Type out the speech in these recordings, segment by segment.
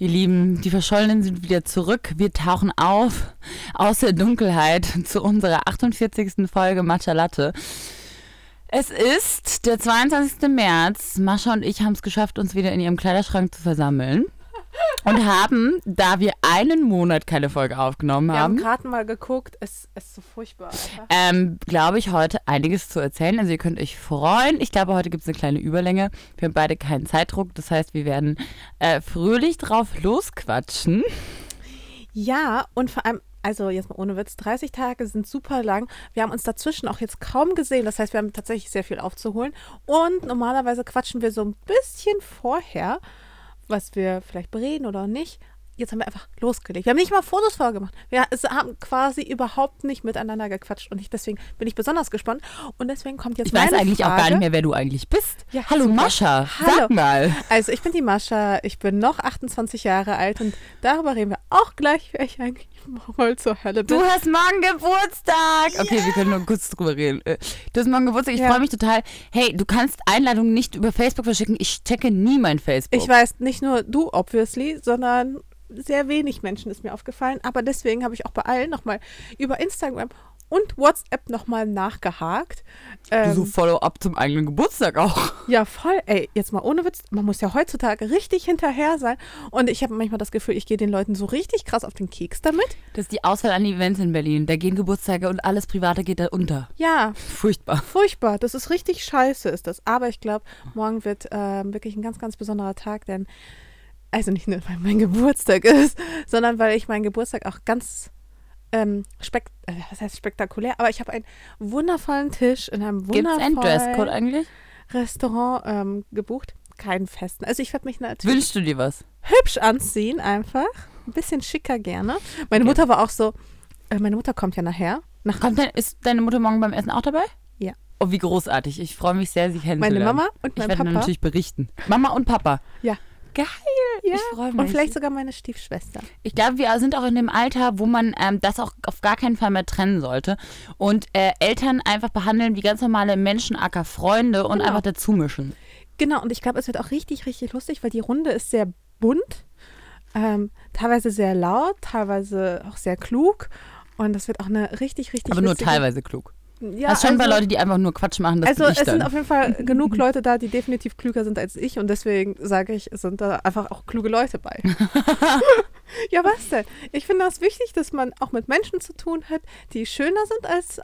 Ihr Lieben, die Verschollenen sind wieder zurück. Wir tauchen auf aus der Dunkelheit zu unserer 48. Folge Matcha Latte. Es ist der 22. März. Mascha und ich haben es geschafft, uns wieder in ihrem Kleiderschrank zu versammeln. Und haben, da wir einen Monat keine Folge aufgenommen Wir haben haben, gerade mal geguckt, es es ist so furchtbar. Ähm, glaube ich, heute einiges zu erzählen. Also ihr könnt euch freuen. Ich glaube, heute gibt es eine kleine Überlänge. Wir haben beide keinen Zeitdruck. Das heißt, wir werden äh, fröhlich drauf losquatschen. Ja, und vor allem, also jetzt mal ohne Witz, 30 Tage sind super lang. Wir haben uns dazwischen auch jetzt kaum gesehen. Das heißt, wir haben tatsächlich sehr viel aufzuholen. Und normalerweise quatschen wir so ein bisschen vorher, was wir vielleicht bereden oder nicht. Jetzt haben wir einfach losgelegt. Wir haben nicht mal Fotos vorgemacht. Wir haben quasi überhaupt nicht miteinander gequatscht. Und ich, deswegen bin ich besonders gespannt. Und deswegen kommt jetzt Ich weiß meine eigentlich Frage. auch gar nicht mehr, wer du eigentlich bist. Ja, Hallo super. Mascha, Hallo. sag mal. Also ich bin die Mascha, ich bin noch 28 Jahre alt und darüber reden wir auch gleich, wer ich eigentlich wohl zur Hölle bin. Du hast morgen Geburtstag. Okay, wir können nur kurz drüber reden. Äh, Du hast morgen Geburtstag. Ich Ja. freue mich total. Hey, du kannst Einladungen nicht über Facebook verschicken. Ich checke nie mein Facebook. Ich weiß, nicht nur du, obviously, sondern sehr wenig Menschen ist mir aufgefallen. Aber deswegen habe ich auch bei allen nochmal über Instagram und WhatsApp nochmal nachgehakt. Du Ähm, so Follow-up zum eigenen Geburtstag auch. ja, voll. Ey, jetzt mal ohne Witz. Man muss ja heutzutage richtig hinterher sein. Und ich habe manchmal das Gefühl, ich gehe den Leuten so richtig krass auf den Keks damit. Das ist die Auswahl an Events in Berlin. Da gehen Geburtstage und alles Private geht da unter. Ja, Furchtbar. furchtbar. Das ist richtig scheiße, ist das. Aber ich glaube, morgen wird ähm, wirklich ein ganz, ganz besonderer Tag, denn, also nicht nur, weil mein Geburtstag ist, sondern weil ich meinen Geburtstag auch ganz ähm, spek äh, was heißt spektakulär, aber ich habe einen wundervollen Tisch in einem einen wundervollen Dresscode eigentlich? Restaurant ähm, gebucht. Keinen festen. Also ich werde mich natürlich Wünschst du dir was? hübsch anziehen einfach. Ein bisschen schicker gerne. Meine Okay. Mutter war auch so, äh, meine Mutter kommt ja nachher. Nach Kommt dein, ist deine Mutter morgen beim Essen auch dabei? Ja. Oh, wie großartig. Ich freue mich sehr, sie kennenzulernen. meine Mama und Ich mein werde Papa. natürlich berichten. Mama und Papa. Ja. Geil. Ja, Ich freue mich. Und vielleicht sogar meine Stiefschwester. Ich glaube, wir sind auch in dem Alter, wo man ähm, das auch auf gar keinen Fall mehr trennen sollte. Und äh, Eltern einfach behandeln wie ganz normale Menschen, acker Freunde und Genau. einfach dazu mischen. Genau, und ich glaube, es wird auch richtig, richtig lustig, weil die Runde ist sehr bunt, ähm, teilweise sehr laut, teilweise auch sehr klug. Und das wird auch eine richtig, richtig Aber nur teilweise klug. Ja, ein paar also, Leute, die einfach nur Quatsch machen, das Also es ich sind dann. auf jeden Fall genug Leute da, die definitiv klüger sind als ich. Und deswegen sage ich, es sind da einfach auch kluge Leute bei. ja, was denn? Ich finde das wichtig, dass man auch mit Menschen zu tun hat, die schöner sind als,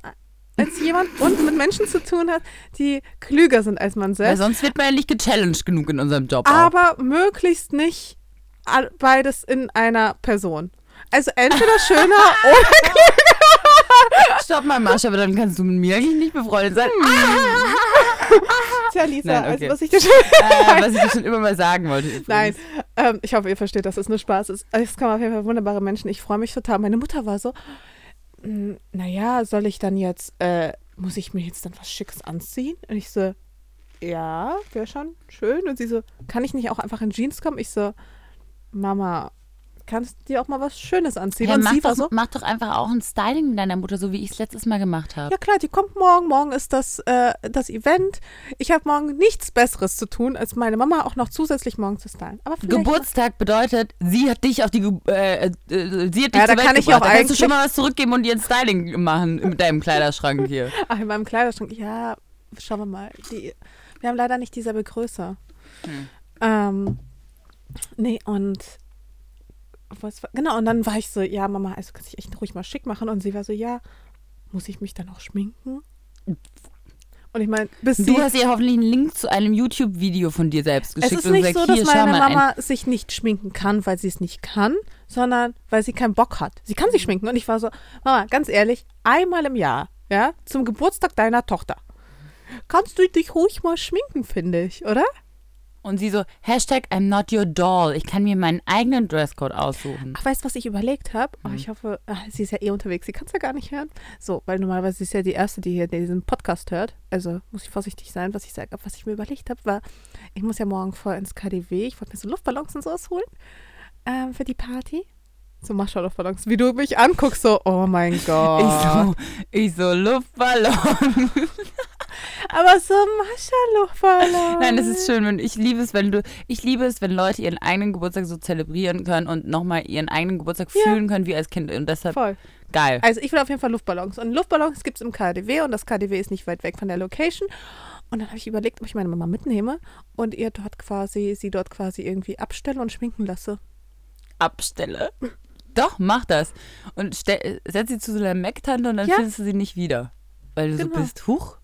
als jemand und mit Menschen zu tun hat, die klüger sind als man Weil selbst. sonst wird man ja nicht gechallenged genug in unserem Job. auch. aber möglichst nicht beides in einer Person. Also entweder schöner oder Stopp mal, Mascha, aber dann kannst du mit mir eigentlich nicht befreundet sein. Tja, Lisa, Nein, okay. also was ich dir schon äh, was ich dir schon immer mal sagen wollte. Übrigens. Nein, ähm, ich hoffe, ihr versteht, dass es nur Spaß ist. Es kommen auf jeden Fall wunderbare Menschen. Ich freue mich total. Meine Mutter war so, "Mm, naja, soll ich dann jetzt, äh, muss ich mir jetzt dann was Schickes anziehen? Und ich so, ja, wäre schon schön. Und sie so, kann ich nicht auch einfach in Jeans kommen? Ich so, Mama, kannst du dir auch mal was Schönes anziehen? Hey, Und mach, doch, so, mach doch einfach auch ein Styling mit deiner Mutter, so wie ich es letztes Mal gemacht habe. ja klar, die kommt morgen. Morgen ist das, äh, das Event. Ich habe morgen nichts Besseres zu tun, als meine Mama auch noch zusätzlich morgen zu stylen. Aber Geburtstag bedeutet, sie hat dich auf die, äh, äh, sie hat dich Ja, da kann ich auch da kannst du schon mal was zurückgeben und dir ein Styling machen mit deinem Kleiderschrank hier. Ach, in meinem Kleiderschrank, ja, schauen wir mal. Die, wir haben leider nicht dieselbe Größe. Hm. Ähm, nee, und was war, genau, und dann war ich so, ja, Mama, also kannst dich echt ruhig mal schick machen. Und sie war so, ja, muss ich mich dann auch schminken? Und ich meine, bis. Du hast ihr hoffentlich einen Link zu einem YouTube-Video von dir selbst es geschickt ist und nicht gesagt, so, hier, dass schau meine mal ein Mama sich nicht schminken kann, weil sie es nicht kann, sondern weil sie keinen Bock hat. Sie kann sich schminken. Und ich war so, Mama, ganz ehrlich, einmal im Jahr, ja, zum Geburtstag deiner Tochter, kannst du dich ruhig mal schminken, finde ich, oder? Und sie so, Hashtag I'm not your doll. Ich kann mir meinen eigenen Dresscode aussuchen. Ach, weißt du, was ich überlegt habe? Oh, ich hoffe, ah, sie ist ja eh unterwegs. Sie kann es ja gar nicht hören. So, weil normalerweise ist sie ja die Erste, die hier diesen Podcast hört. Also muss ich vorsichtig sein, was ich sage. Aber was ich mir überlegt habe, war, ich muss ja morgen voll ins KDW. Ich wollte mir so Luftballons und sowas holen ähm, für die Party. So Mascha-Luftballons. Wie du mich anguckst, so, oh mein Gott. Ich so, ich so, Luftballon. Aber so Mascha-Luftballon. Nein, das ist schön. Wenn, ich liebe es, wenn du, ich liebe es, wenn Leute ihren eigenen Geburtstag so zelebrieren können und nochmal ihren eigenen Geburtstag Ja. fühlen können wie als Kind. Und deshalb Voll. geil. Also ich will auf jeden Fall Luftballons. Und Luftballons gibt es im KDW und das KDW ist nicht weit weg von der Location. Und dann habe ich überlegt, ob ich meine Mama mitnehme und ihr dort quasi, sie dort quasi irgendwie abstelle und schminken lasse. Abstelle. Doch, mach das. Und stell, setz sie zu so einer Mac-Tante und dann Ja. findest du sie nicht wieder. Weil du Genau. so bist, huch.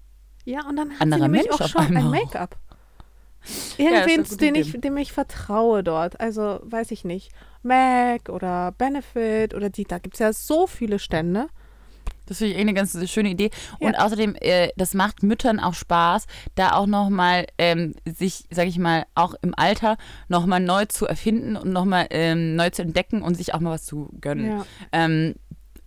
Ja, und dann hat Anderer sie Mensch auch schon ein. Make-up. Ja, Irgendwen, gute den ich, dem ich vertraue dort. Also, weiß ich nicht. Mac oder Benefit oder die, da gibt es ja so viele Stände. Das finde ich eine ganz schöne Idee. Ja. Und außerdem, äh, das macht Müttern auch Spaß, da auch nochmal ähm, sich, sag ich mal, auch im Alter nochmal neu zu erfinden und nochmal ähm, neu zu entdecken und sich auch mal was zu gönnen. Ja. Ähm,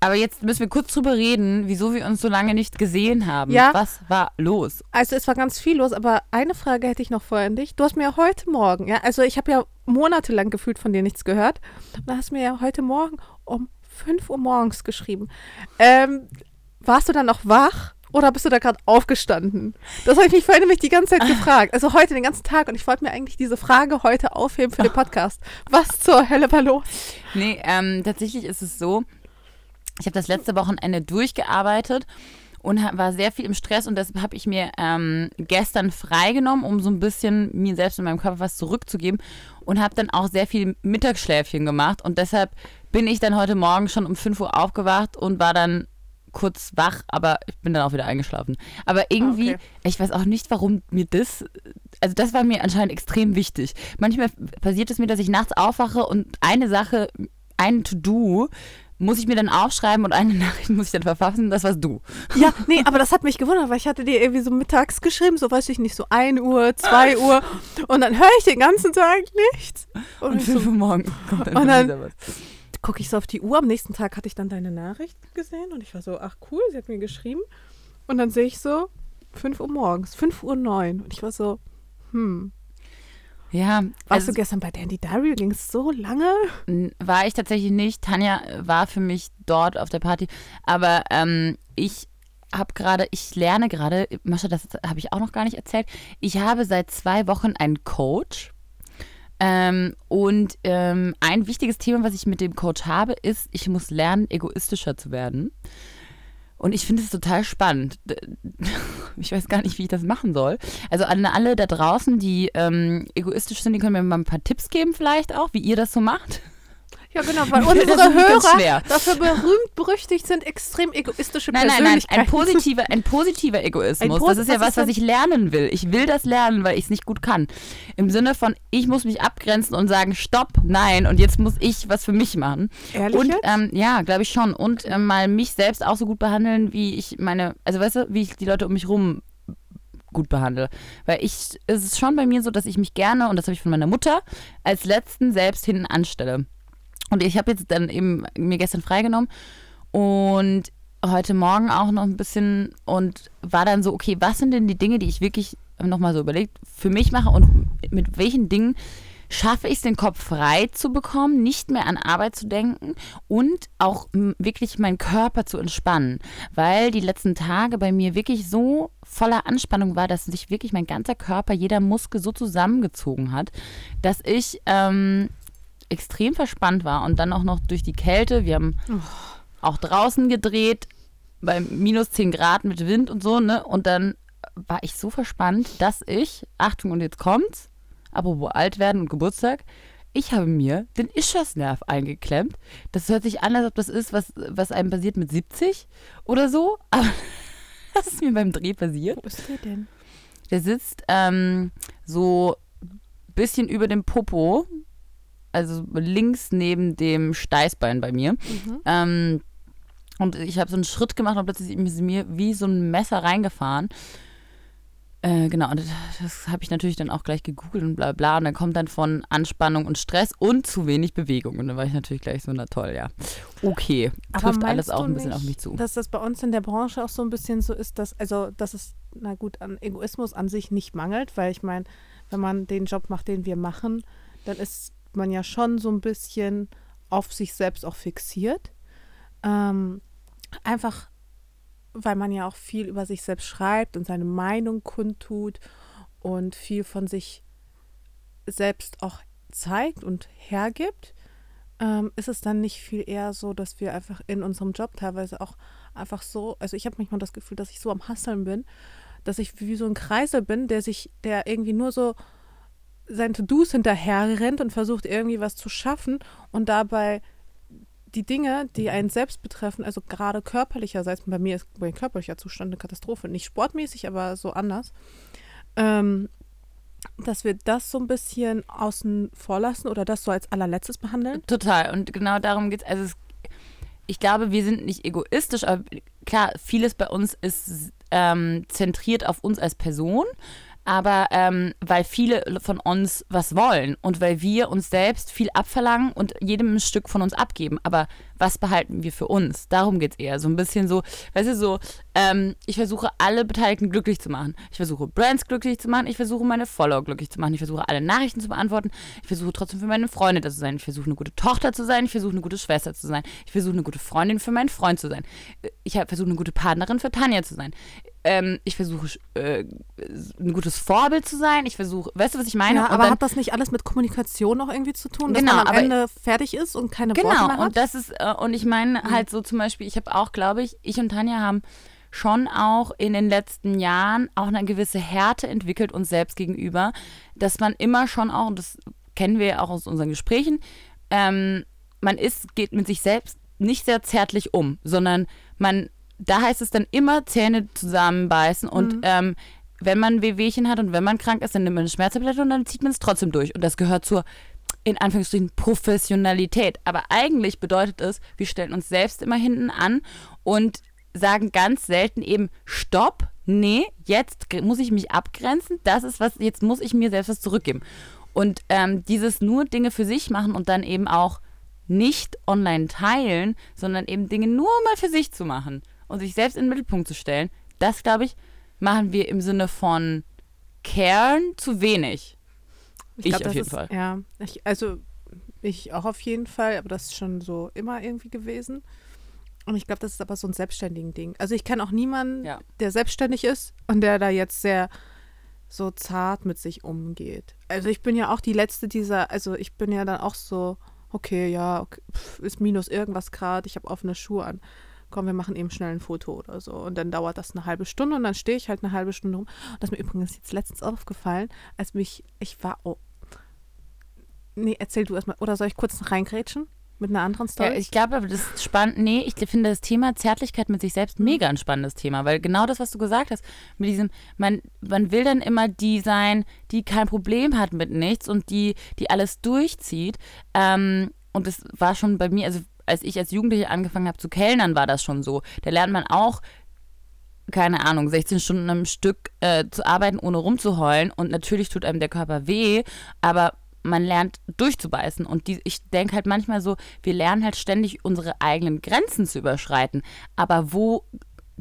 aber jetzt müssen wir kurz drüber reden, wieso wir uns so lange nicht gesehen haben. Ja. Was war los? Also es war ganz viel los, aber eine Frage hätte ich noch vorher an dich. Du hast mir ja heute Morgen, ja, also ich habe ja monatelang gefühlt von dir nichts gehört. Und da hast du mir ja heute Morgen um 5 Uhr morgens geschrieben. Ähm, warst du dann noch wach oder bist du da gerade aufgestanden? Das habe ich mich vorhin nämlich die ganze Zeit gefragt. Also heute den ganzen Tag und ich wollte mir eigentlich diese Frage heute aufheben für den Podcast. Was zur Hölle war los? Nee, ähm, tatsächlich ist es so, ich habe das letzte Wochenende durchgearbeitet und war sehr viel im Stress und deshalb habe ich mir ähm, gestern freigenommen, um so ein bisschen mir selbst und meinem Körper was zurückzugeben und habe dann auch sehr viel Mittagsschläfchen gemacht und deshalb bin ich dann heute Morgen schon um 5 Uhr aufgewacht und war dann kurz wach, aber ich bin dann auch wieder eingeschlafen. Aber irgendwie, okay. ich weiß auch nicht, warum mir das, also das war mir anscheinend extrem wichtig. Manchmal passiert es mir, dass ich nachts aufwache und eine Sache, ein To-Do muss ich mir dann aufschreiben und eine Nachricht muss ich dann verfassen, das warst du. Ja, nee, aber das hat mich gewundert, weil ich hatte dir irgendwie so mittags geschrieben, so weiß ich nicht, so 1 Uhr, 2 Uhr und dann höre ich den ganzen Tag nichts. Und, Und ich 5 so, Uhr morgens kommt dann Und dann- gucke ich so auf die Uhr, am nächsten Tag hatte ich dann deine Nachricht gesehen und ich war so, ach cool, sie hat mir geschrieben. Und dann sehe ich so 5 Uhr morgens, 5 Uhr 9 und ich war so, hm, Ja, warst also du gestern bei Dandy Dario, ging es so lange? war ich tatsächlich nicht. Tanja war für mich dort auf der Party, aber ähm, ich habe gerade, ich lerne gerade, Mascha, das habe ich auch noch gar nicht erzählt, ich habe seit zwei Wochen einen Coach. Ähm, und ähm, ein wichtiges Thema, was ich mit dem Coach habe, ist, ich muss lernen, egoistischer zu werden. Und ich finde es total spannend. Ich weiß gar nicht, wie ich das machen soll. Also an alle da draußen, die ähm, egoistisch sind, die können mir mal ein paar Tipps geben vielleicht auch, wie ihr das so macht. Ja, genau, weil unsere Hörer dafür berühmt berüchtigt sind, extrem egoistische Nein, nein, nein, ein Persönlichkeiten. positiver, ein positiver Egoismus. Ein Pos- das ist ja was was, ich lernen will. Ich will das lernen, weil ich es nicht gut kann. Im Sinne von, ich muss mich abgrenzen und sagen, stopp, nein, und jetzt muss ich was für mich machen. Ehrlich und ähm, ja, glaube ich schon. Und ähm, mal mich selbst auch so gut behandeln, wie ich meine, also weißt du, wie ich die Leute um mich rum gut behandle. Weil ich, es ist schon bei mir so, dass ich mich gerne, und das habe ich von meiner Mutter, als letzten selbst hinten anstelle. Und ich habe jetzt dann eben mir gestern freigenommen und heute Morgen auch noch ein bisschen und war dann so, okay, was sind denn die Dinge, die ich wirklich nochmal so überlegt für mich mache und mit welchen Dingen schaffe ich es, den Kopf frei zu bekommen, nicht mehr an Arbeit zu denken und auch wirklich meinen Körper zu entspannen, weil die letzten Tage bei mir wirklich so voller Anspannung war, dass sich wirklich mein ganzer Körper, jeder Muskel so zusammengezogen hat, dass ich ähm, extrem verspannt war und dann auch noch durch die Kälte. Wir haben auch draußen gedreht bei minus 10 Grad mit Wind und so, ne? Und dann war ich so verspannt, dass ich, Achtung, und jetzt kommt's, apropos alt werden und Geburtstag, ich habe mir den Ischiasnerv eingeklemmt. Das hört sich an, als ob das ist, was, was einem passiert mit 70 oder so. Aber das ist mir beim Dreh passiert. Wo ist der denn? Der sitzt ähm, so ein bisschen über dem Popo, also links neben dem Steißbein bei mir. Mhm. Ähm, und ich habe so einen Schritt gemacht und plötzlich ist mir wie so ein Messer reingefahren. Äh, genau, und das habe ich natürlich dann auch gleich gegoogelt und bla bla. Und dann kommt dann von Anspannung und Stress und zu wenig Bewegung. Und dann war ich natürlich gleich so, na toll, ja. Okay, Aber trifft alles auch ein bisschen nicht, auf mich zu. Dass das bei uns in der Branche auch so ein bisschen so ist, dass, also, dass es, na gut, an Egoismus an sich nicht mangelt, weil ich meine, wenn man den Job macht, den wir machen, dann ist man ja schon so ein bisschen auf sich selbst auch fixiert. Ähm, einfach weil man ja auch viel über sich selbst schreibt und seine Meinung kundtut und viel von sich selbst auch zeigt und hergibt, ähm, ist es dann nicht viel eher so, dass wir einfach in unserem Job teilweise auch einfach so, also ich habe manchmal das Gefühl, dass ich so am Hasseln bin, dass ich wie so ein Kreisel bin, der sich, der irgendwie nur so seinen To-Dos hinterher rennt und versucht irgendwie was zu schaffen und dabei die Dinge, die einen selbst betreffen, also gerade körperlicherseits, bei mir ist mein körperlicher Zustand eine Katastrophe, nicht sportmäßig, aber so anders, ähm, dass wir das so ein bisschen außen vor lassen oder das so als allerletztes behandeln. Total. Und genau darum geht es. Also es, ich glaube, wir sind nicht egoistisch, aber klar, vieles bei uns ist ähm, zentriert auf uns als Person aber ähm, weil viele von uns was wollen und weil wir uns selbst viel abverlangen und jedem ein Stück von uns abgeben. Aber was behalten wir für uns? Darum geht es eher. So ein bisschen so, weißt du, so, ähm, ich versuche alle Beteiligten glücklich zu machen. Ich versuche Brands glücklich zu machen. Ich versuche meine Follower glücklich zu machen. Ich versuche alle Nachrichten zu beantworten. Ich versuche trotzdem für meine Freunde da zu sein. Ich versuche eine gute Tochter zu sein. Ich versuche eine gute Schwester zu sein. Ich versuche eine gute Freundin für meinen Freund zu sein. Ich versuche eine gute Partnerin für Tanja zu sein ähm, ich versuche äh, ein gutes Vorbild zu sein. Ich versuche, weißt du, was ich meine? Ja, aber dann, hat das nicht alles mit Kommunikation noch irgendwie zu tun, dass genau, man am Ende fertig ist und keine genau, Worte mehr hat? und das ist äh, und ich meine mhm. halt so zum Beispiel, ich habe auch, glaube ich, ich und Tanja haben schon auch in den letzten Jahren auch eine gewisse Härte entwickelt uns selbst gegenüber, dass man immer schon auch, und das kennen wir ja auch aus unseren Gesprächen, ähm, man ist, geht mit sich selbst nicht sehr zärtlich um, sondern man da heißt es dann immer Zähne zusammenbeißen und mhm. ähm, wenn man Wehwehchen hat und wenn man krank ist, dann nimmt man eine Schmerztablette und dann zieht man es trotzdem durch. Und das gehört zur, in Anführungsstrichen, Professionalität. Aber eigentlich bedeutet es, wir stellen uns selbst immer hinten an und sagen ganz selten eben Stopp, nee, jetzt muss ich mich abgrenzen, das ist was, jetzt muss ich mir selbst was zurückgeben. Und ähm, dieses nur Dinge für sich machen und dann eben auch nicht online teilen, sondern eben Dinge nur mal für sich zu machen und sich selbst in den Mittelpunkt zu stellen, das, glaube ich, machen wir im Sinne von Kern zu wenig. Ich, ich glaub, auf jeden ist, Fall. Ja, ich, also ich auch auf jeden Fall, aber das ist schon so immer irgendwie gewesen. Und ich glaube, das ist aber so ein selbstständigen Ding. Also ich kenne auch niemanden, ja. der selbstständig ist und der da jetzt sehr so zart mit sich umgeht. Also ich bin ja auch die letzte dieser, also ich bin ja dann auch so, okay, ja, okay, pff, ist minus irgendwas Grad, ich habe offene Schuhe an komm, wir machen eben schnell ein Foto oder so. Und dann dauert das eine halbe Stunde und dann stehe ich halt eine halbe Stunde rum. Und das ist mir übrigens jetzt letztens aufgefallen, als mich, ich war, oh, nee, erzähl du erstmal, oder soll ich kurz reingrätschen? Mit einer anderen Story? Ja, ich glaube, das ist spannend. Nee, ich finde das Thema Zärtlichkeit mit sich selbst mega ein spannendes Thema, weil genau das, was du gesagt hast, mit diesem, man, man will dann immer die sein, die kein Problem hat mit nichts und die, die alles durchzieht. Ähm, und das war schon bei mir, also als ich als Jugendliche angefangen habe zu kellnern, war das schon so. Da lernt man auch, keine Ahnung, 16 Stunden am Stück äh, zu arbeiten, ohne rumzuheulen. Und natürlich tut einem der Körper weh, aber man lernt durchzubeißen. Und die, ich denke halt manchmal so, wir lernen halt ständig unsere eigenen Grenzen zu überschreiten. Aber wo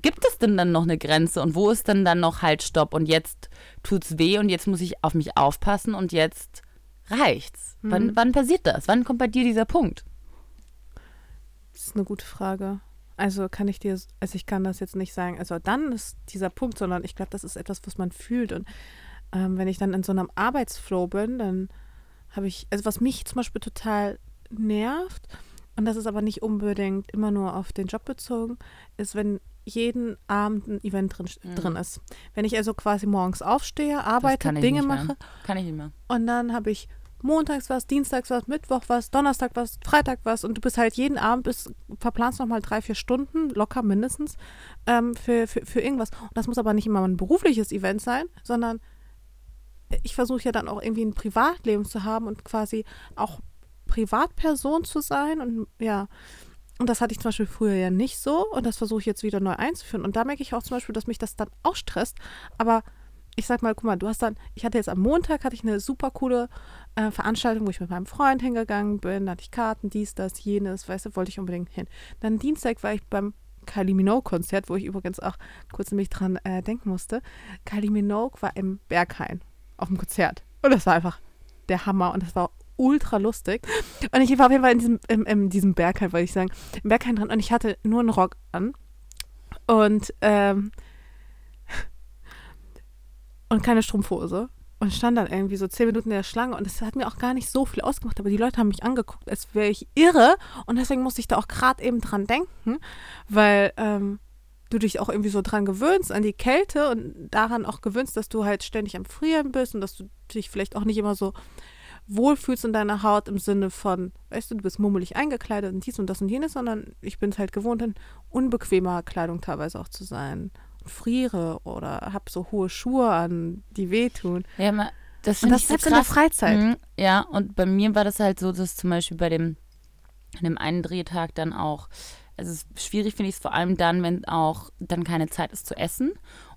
gibt es denn dann noch eine Grenze und wo ist denn dann noch halt Stopp und jetzt tut's weh und jetzt muss ich auf mich aufpassen und jetzt reicht's? Mhm. Wann, wann passiert das? Wann kommt bei dir dieser Punkt? Das ist eine gute Frage. Also kann ich dir, also ich kann das jetzt nicht sagen, also dann ist dieser Punkt, sondern ich glaube, das ist etwas, was man fühlt. Und ähm, wenn ich dann in so einem Arbeitsflow bin, dann habe ich, also was mich zum Beispiel total nervt, und das ist aber nicht unbedingt immer nur auf den Job bezogen, ist, wenn jeden Abend ein Event drin, mhm. drin ist. Wenn ich also quasi morgens aufstehe, arbeite, Dinge mache. Kann ich nicht mehr. Und dann habe ich montags was, dienstags was, Mittwoch was, Donnerstag was, Freitag was und du bist halt jeden Abend, bis, verplanst nochmal drei, vier Stunden, locker mindestens, ähm, für, für, für irgendwas. Und das muss aber nicht immer ein berufliches Event sein, sondern ich versuche ja dann auch irgendwie ein Privatleben zu haben und quasi auch Privatperson zu sein und ja. Und das hatte ich zum Beispiel früher ja nicht so und das versuche ich jetzt wieder neu einzuführen. Und da merke ich auch zum Beispiel, dass mich das dann auch stresst. Aber ich sag mal, guck mal, du hast dann, ich hatte jetzt am Montag, hatte ich eine super coole äh, Veranstaltung, wo ich mit meinem Freund hingegangen bin, da hatte ich Karten, dies, das, jenes, weißt du, wollte ich unbedingt hin. Dann Dienstag war ich beim Kylie Minogue-Konzert, wo ich übrigens auch kurz nämlich dran äh, denken musste. Kylie Minogue war im Berghain auf dem Konzert. Und das war einfach der Hammer und das war ultra lustig. Und ich war auf jeden Fall in diesem, in, in diesem Berghain, wollte ich sagen, im Berghain dran und ich hatte nur einen Rock an und, ähm, und keine Strumpfhose. Und stand dann irgendwie so zehn Minuten in der Schlange und es hat mir auch gar nicht so viel ausgemacht, aber die Leute haben mich angeguckt, als wäre ich irre. Und deswegen musste ich da auch gerade eben dran denken, weil ähm, du dich auch irgendwie so dran gewöhnst, an die Kälte und daran auch gewöhnst, dass du halt ständig am Frieren bist und dass du dich vielleicht auch nicht immer so wohlfühlst in deiner Haut im Sinne von, weißt du, du bist mummelig eingekleidet und dies und das und jenes, sondern ich bin es halt gewohnt, in unbequemer Kleidung teilweise auch zu sein friere oder habe so hohe Schuhe an, die wehtun. Ja, ma- das Und finde das ich so selbst in der. Freizeit. Mhm, ja, und bei mir war das halt so, dass zum Beispiel bei dem, dem einen Drehtag dann auch, also es ist schwierig finde ich es vor allem dann, wenn auch dann keine Zeit ist zu essen.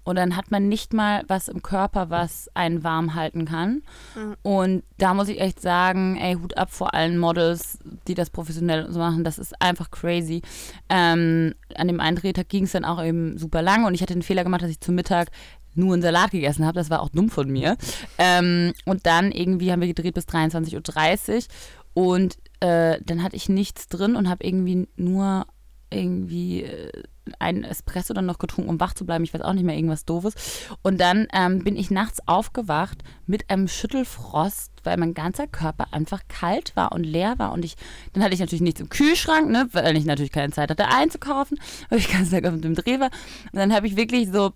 Und dann hat man nicht mal was im Körper, was einen warm halten kann. Mhm. Und da muss ich echt sagen, ey, Hut ab vor allen Models, die das professionell so machen. Das ist einfach crazy. Ähm, an dem einen Drehtag ging es dann auch eben super lange und ich hatte den Fehler gemacht, dass ich zum Mittag nur einen Salat gegessen habe. Das war auch dumm von mir. Ähm, und dann irgendwie haben wir gedreht bis 23.30 Uhr und äh, dann hatte ich nichts drin und habe irgendwie nur irgendwie äh, einen Espresso dann noch getrunken, um wach zu bleiben. Ich weiß auch nicht mehr, irgendwas Doofes. Und dann ähm, bin ich nachts aufgewacht mit einem Schüttelfrost, weil mein ganzer Körper einfach kalt war und leer war. Und ich, dann hatte ich natürlich nichts im Kühlschrank, ne, weil ich natürlich keine Zeit hatte einzukaufen, weil ich ganz Tag auf dem Dreh war. Und dann habe ich wirklich so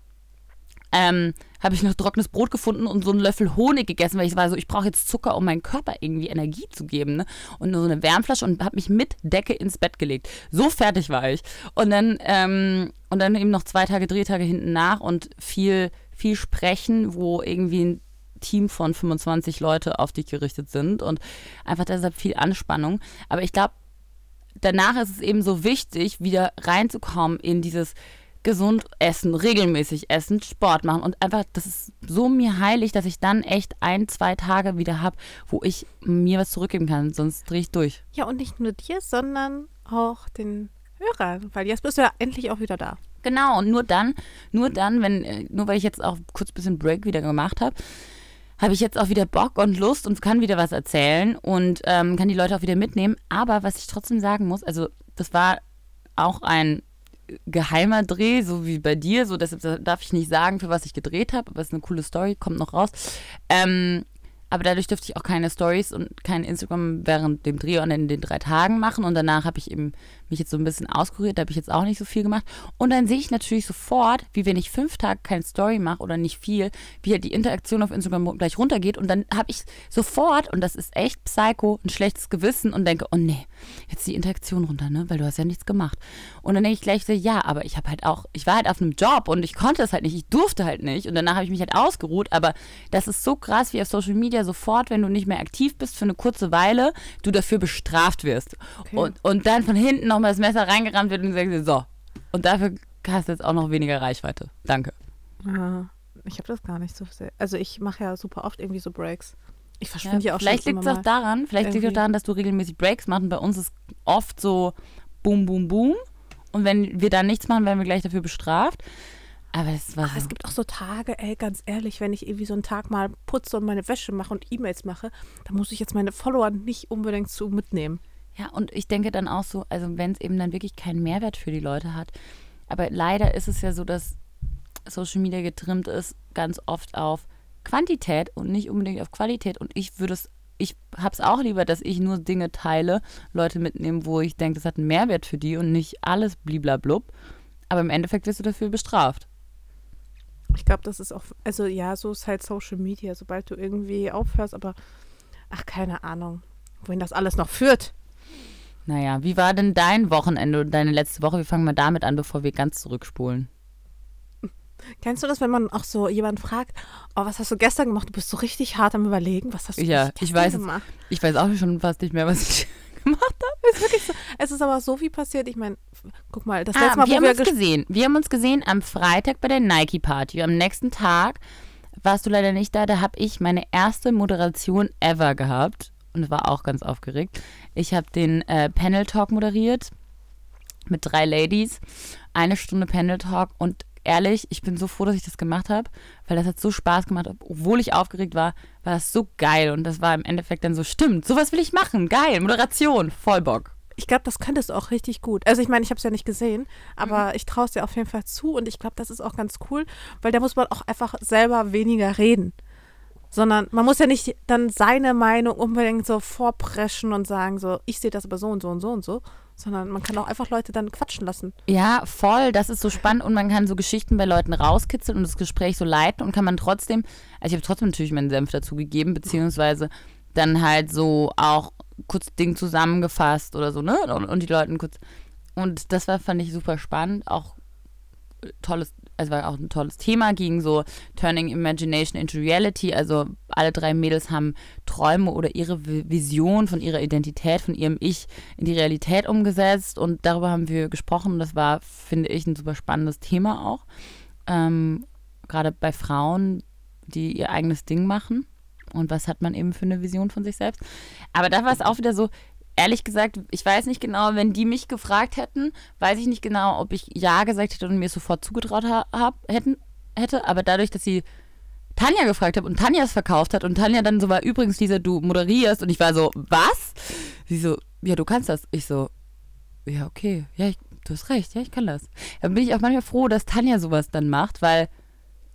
ähm, habe ich noch trockenes Brot gefunden und so einen Löffel Honig gegessen, weil ich war so, ich brauche jetzt Zucker, um meinem Körper irgendwie Energie zu geben. Ne? Und nur so eine Wärmflasche und habe mich mit Decke ins Bett gelegt. So fertig war ich. Und dann, ähm, und dann eben noch zwei Tage Drehtage hinten nach und viel, viel sprechen, wo irgendwie ein Team von 25 Leute auf dich gerichtet sind und einfach deshalb viel Anspannung. Aber ich glaube, danach ist es eben so wichtig, wieder reinzukommen in dieses gesund essen, regelmäßig essen, Sport machen und einfach, das ist so mir heilig, dass ich dann echt ein, zwei Tage wieder habe, wo ich mir was zurückgeben kann, sonst drehe ich durch. Ja, und nicht nur dir, sondern auch den Hörern, weil jetzt bist du ja endlich auch wieder da. Genau, und nur dann, nur dann, wenn, äh, nur weil ich jetzt auch kurz ein bisschen Break wieder gemacht habe, habe ich jetzt auch wieder Bock und Lust und kann wieder was erzählen und ähm, kann die Leute auch wieder mitnehmen. Aber was ich trotzdem sagen muss, also das war auch ein geheimer Dreh, so wie bei dir, so deshalb darf ich nicht sagen, für was ich gedreht habe, aber es ist eine coole Story, kommt noch raus. Ähm, aber dadurch dürfte ich auch keine Stories und kein Instagram während dem Dreh und in den drei Tagen machen. Und danach habe ich eben mich jetzt so ein bisschen auskuriert, da habe ich jetzt auch nicht so viel gemacht. Und dann sehe ich natürlich sofort, wie wenn ich fünf Tage keine Story mache oder nicht viel, wie halt die Interaktion auf Instagram gleich runtergeht. Und dann habe ich sofort, und das ist echt psycho, ein schlechtes Gewissen und denke, oh nee, jetzt die Interaktion runter, ne? Weil du hast ja nichts gemacht. Und dann denke ich gleich so, ja, aber ich habe halt auch, ich war halt auf einem Job und ich konnte es halt nicht, ich durfte halt nicht. Und danach habe ich mich halt ausgeruht. Aber das ist so krass, wie auf Social Media sofort, wenn du nicht mehr aktiv bist für eine kurze Weile, du dafür bestraft wirst. Okay. Und, und dann von hinten nochmal das Messer reingerammt wird und du sagst so. Und dafür hast du jetzt auch noch weniger Reichweite. Danke. Ja, ich habe das gar nicht so sehr. Also ich mache ja super oft irgendwie so Breaks. Ich Ja, verschwinde ja, auch vielleicht liegt es auch daran, vielleicht liegt es auch daran, dass du regelmäßig Breaks machst. Und bei uns ist oft so boom, boom, boom. Und wenn wir dann nichts machen, werden wir gleich dafür bestraft. Aber das war Aber so. es gibt auch so Tage, ey, ganz ehrlich, wenn ich irgendwie so einen Tag mal putze und meine Wäsche mache und E-Mails mache, dann muss ich jetzt meine Follower nicht unbedingt zu mitnehmen. Ja, und ich denke dann auch so, also wenn es eben dann wirklich keinen Mehrwert für die Leute hat. Aber leider ist es ja so, dass Social Media getrimmt ist ganz oft auf Quantität und nicht unbedingt auf Qualität. Und ich würde es, ich habe es auch lieber, dass ich nur Dinge teile, Leute mitnehmen, wo ich denke, das hat einen Mehrwert für die und nicht alles bliblablub. Aber im Endeffekt wirst du dafür bestraft. Ich glaube, das ist auch, also ja, so ist halt Social Media, sobald du irgendwie aufhörst, aber ach, keine Ahnung, wohin das alles noch führt. Naja, wie war denn dein Wochenende und deine letzte Woche? Wir fangen mal damit an, bevor wir ganz zurückspulen. Kennst du das, wenn man auch so jemanden fragt, oh, was hast du gestern gemacht? Du bist so richtig hart am Überlegen, was hast du Ja, gestern ich weiß gemacht? Ich weiß auch schon fast nicht mehr, was ich gemacht habe. Ist wirklich so. Es ist aber so viel passiert. Ich meine, guck mal, das Ah, letzte Mal, wir haben wir uns ges- gesehen. Wir haben uns gesehen am Freitag bei der Nike-Party. Am nächsten Tag warst du leider nicht da. Da habe ich meine erste Moderation ever gehabt und war auch ganz aufgeregt. Ich habe den äh, Panel Talk moderiert mit drei Ladies. Eine Stunde Panel Talk und ehrlich, ich bin so froh, dass ich das gemacht habe, weil das hat so Spaß gemacht. Obwohl ich aufgeregt war, war das so geil und das war im Endeffekt dann so, stimmt, sowas will ich machen, geil, Moderation, voll Bock. ich glaube, das könntest du auch richtig gut. Also ich meine, ich habe es ja nicht gesehen, aber Mhm. ich traue es dir auf jeden Fall zu und ich glaube, das ist auch ganz cool, weil da muss man auch einfach selber weniger reden. Sondern man muss ja nicht dann seine Meinung unbedingt so vorpreschen und sagen, so, ich sehe das aber so und so und so und so, sondern man kann auch einfach Leute dann quatschen lassen. Ja, voll. Das ist so spannend und man kann so Geschichten bei Leuten rauskitzeln und das Gespräch so leiten und kann man trotzdem, also ich habe trotzdem natürlich meinen Senf dazu gegeben, beziehungsweise dann halt so auch kurz Ding zusammengefasst oder so, ne? Und, und die Leuten kurz. Und das war, fand ich super spannend. Auch tolles, also war auch ein tolles Thema, ging so Turning Imagination into Reality. Also alle drei Mädels haben Träume oder ihre Vi- Vision von ihrer Identität, von ihrem Ich in die Realität umgesetzt. Und darüber haben wir gesprochen. Das war, finde ich, ein super spannendes Thema auch. Ähm, Gerade bei Frauen, die ihr eigenes Ding machen. Und was hat man eben für eine Vision von sich selbst? Aber da war es auch wieder so, ehrlich gesagt, ich weiß nicht genau, wenn die mich gefragt hätten, weiß ich nicht genau, ob ich Ja gesagt hätte und mir es sofort zugetraut ha hab, hätten, hätte. Aber dadurch, dass sie Tanja gefragt hat und Tanja es verkauft hat und Tanja dann so war, übrigens, Lisa, du moderierst und ich war so, was? Sie so, ja, du kannst das. Ich so, ja, okay, ja, ich, du hast recht, ja, ich kann das. Dann bin ich auch manchmal froh, dass Tanja sowas dann macht, weil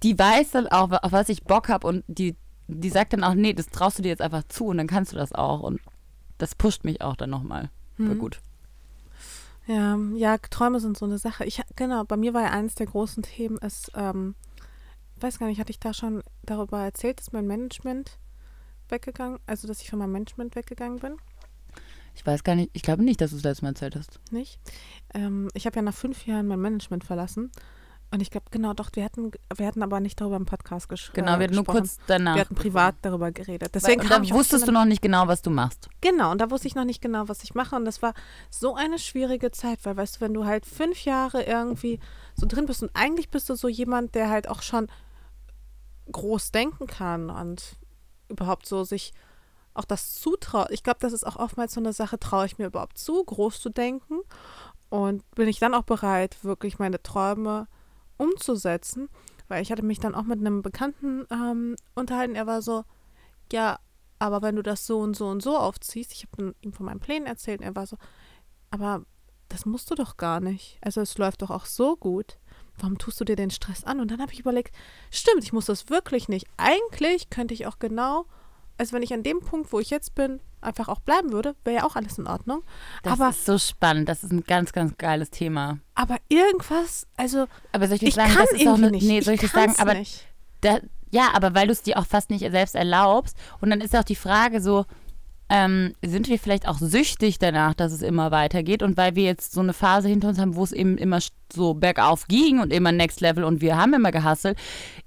die weiß dann auch, auf was ich Bock habe und die, die sagt dann auch, nee, das traust du dir jetzt einfach zu und dann kannst du das auch und das pusht mich auch dann nochmal. Mhm. gut. Ja, ja, Träume sind so eine Sache. Ich, genau, bei mir war ja eines der großen Themen, ist, ähm, weiß gar nicht, hatte ich da schon darüber erzählt, dass mein Management weggegangen, also dass ich von meinem Management weggegangen bin? Ich weiß gar nicht, ich glaube nicht, dass du es letztes Mal erzählt hast. Nicht? Ähm, ich habe ja nach fünf Jahren mein Management verlassen. Und ich glaube, genau, doch, wir hatten, wir hatten aber nicht darüber im Podcast gesch Genau, wir äh, hatten nur kurz danach. Wir hatten privat darüber geredet. Deswegen und kam da zu wusstest du noch nicht genau, was du machst. Genau, und da wusste ich noch nicht genau, was ich mache. Und das war so eine schwierige Zeit, weil, weißt du, wenn du halt fünf Jahre irgendwie so drin bist und eigentlich bist du so jemand, der halt auch schon groß denken kann und überhaupt so sich auch das zutraut. Ich glaube, das ist auch oftmals so eine Sache, traue ich mir überhaupt zu, groß zu denken und bin ich dann auch bereit, wirklich meine Träume umzusetzen, weil ich hatte mich dann auch mit einem Bekannten ähm, unterhalten, er war so, ja, aber wenn du das so und so und so aufziehst, ich habe ihm von meinen Plänen erzählt, er war so, aber das musst du doch gar nicht. Also es läuft doch auch so gut. Warum tust du dir den Stress an? Und dann habe ich überlegt, stimmt, ich muss das wirklich nicht. Eigentlich könnte ich auch genau, also wenn ich an dem Punkt, wo ich jetzt bin, einfach auch bleiben würde, wäre ja auch alles in Ordnung. Das aber, ist so spannend. Das ist ein ganz, ganz geiles Thema. aber irgendwas, also Aber soll ich ich sagen, kann das ist auch irgendwie eine, nicht. nee, soll ich, dir sagen, aber nicht. da, ja, aber weil du es dir auch fast nicht selbst erlaubst. Und dann ist auch die Frage so, ähm, sind wir vielleicht auch süchtig danach, dass es immer weitergeht? Und weil wir jetzt so eine Phase hinter uns haben, wo es eben immer so bergauf ging und immer Next Level und wir haben immer gehasselt,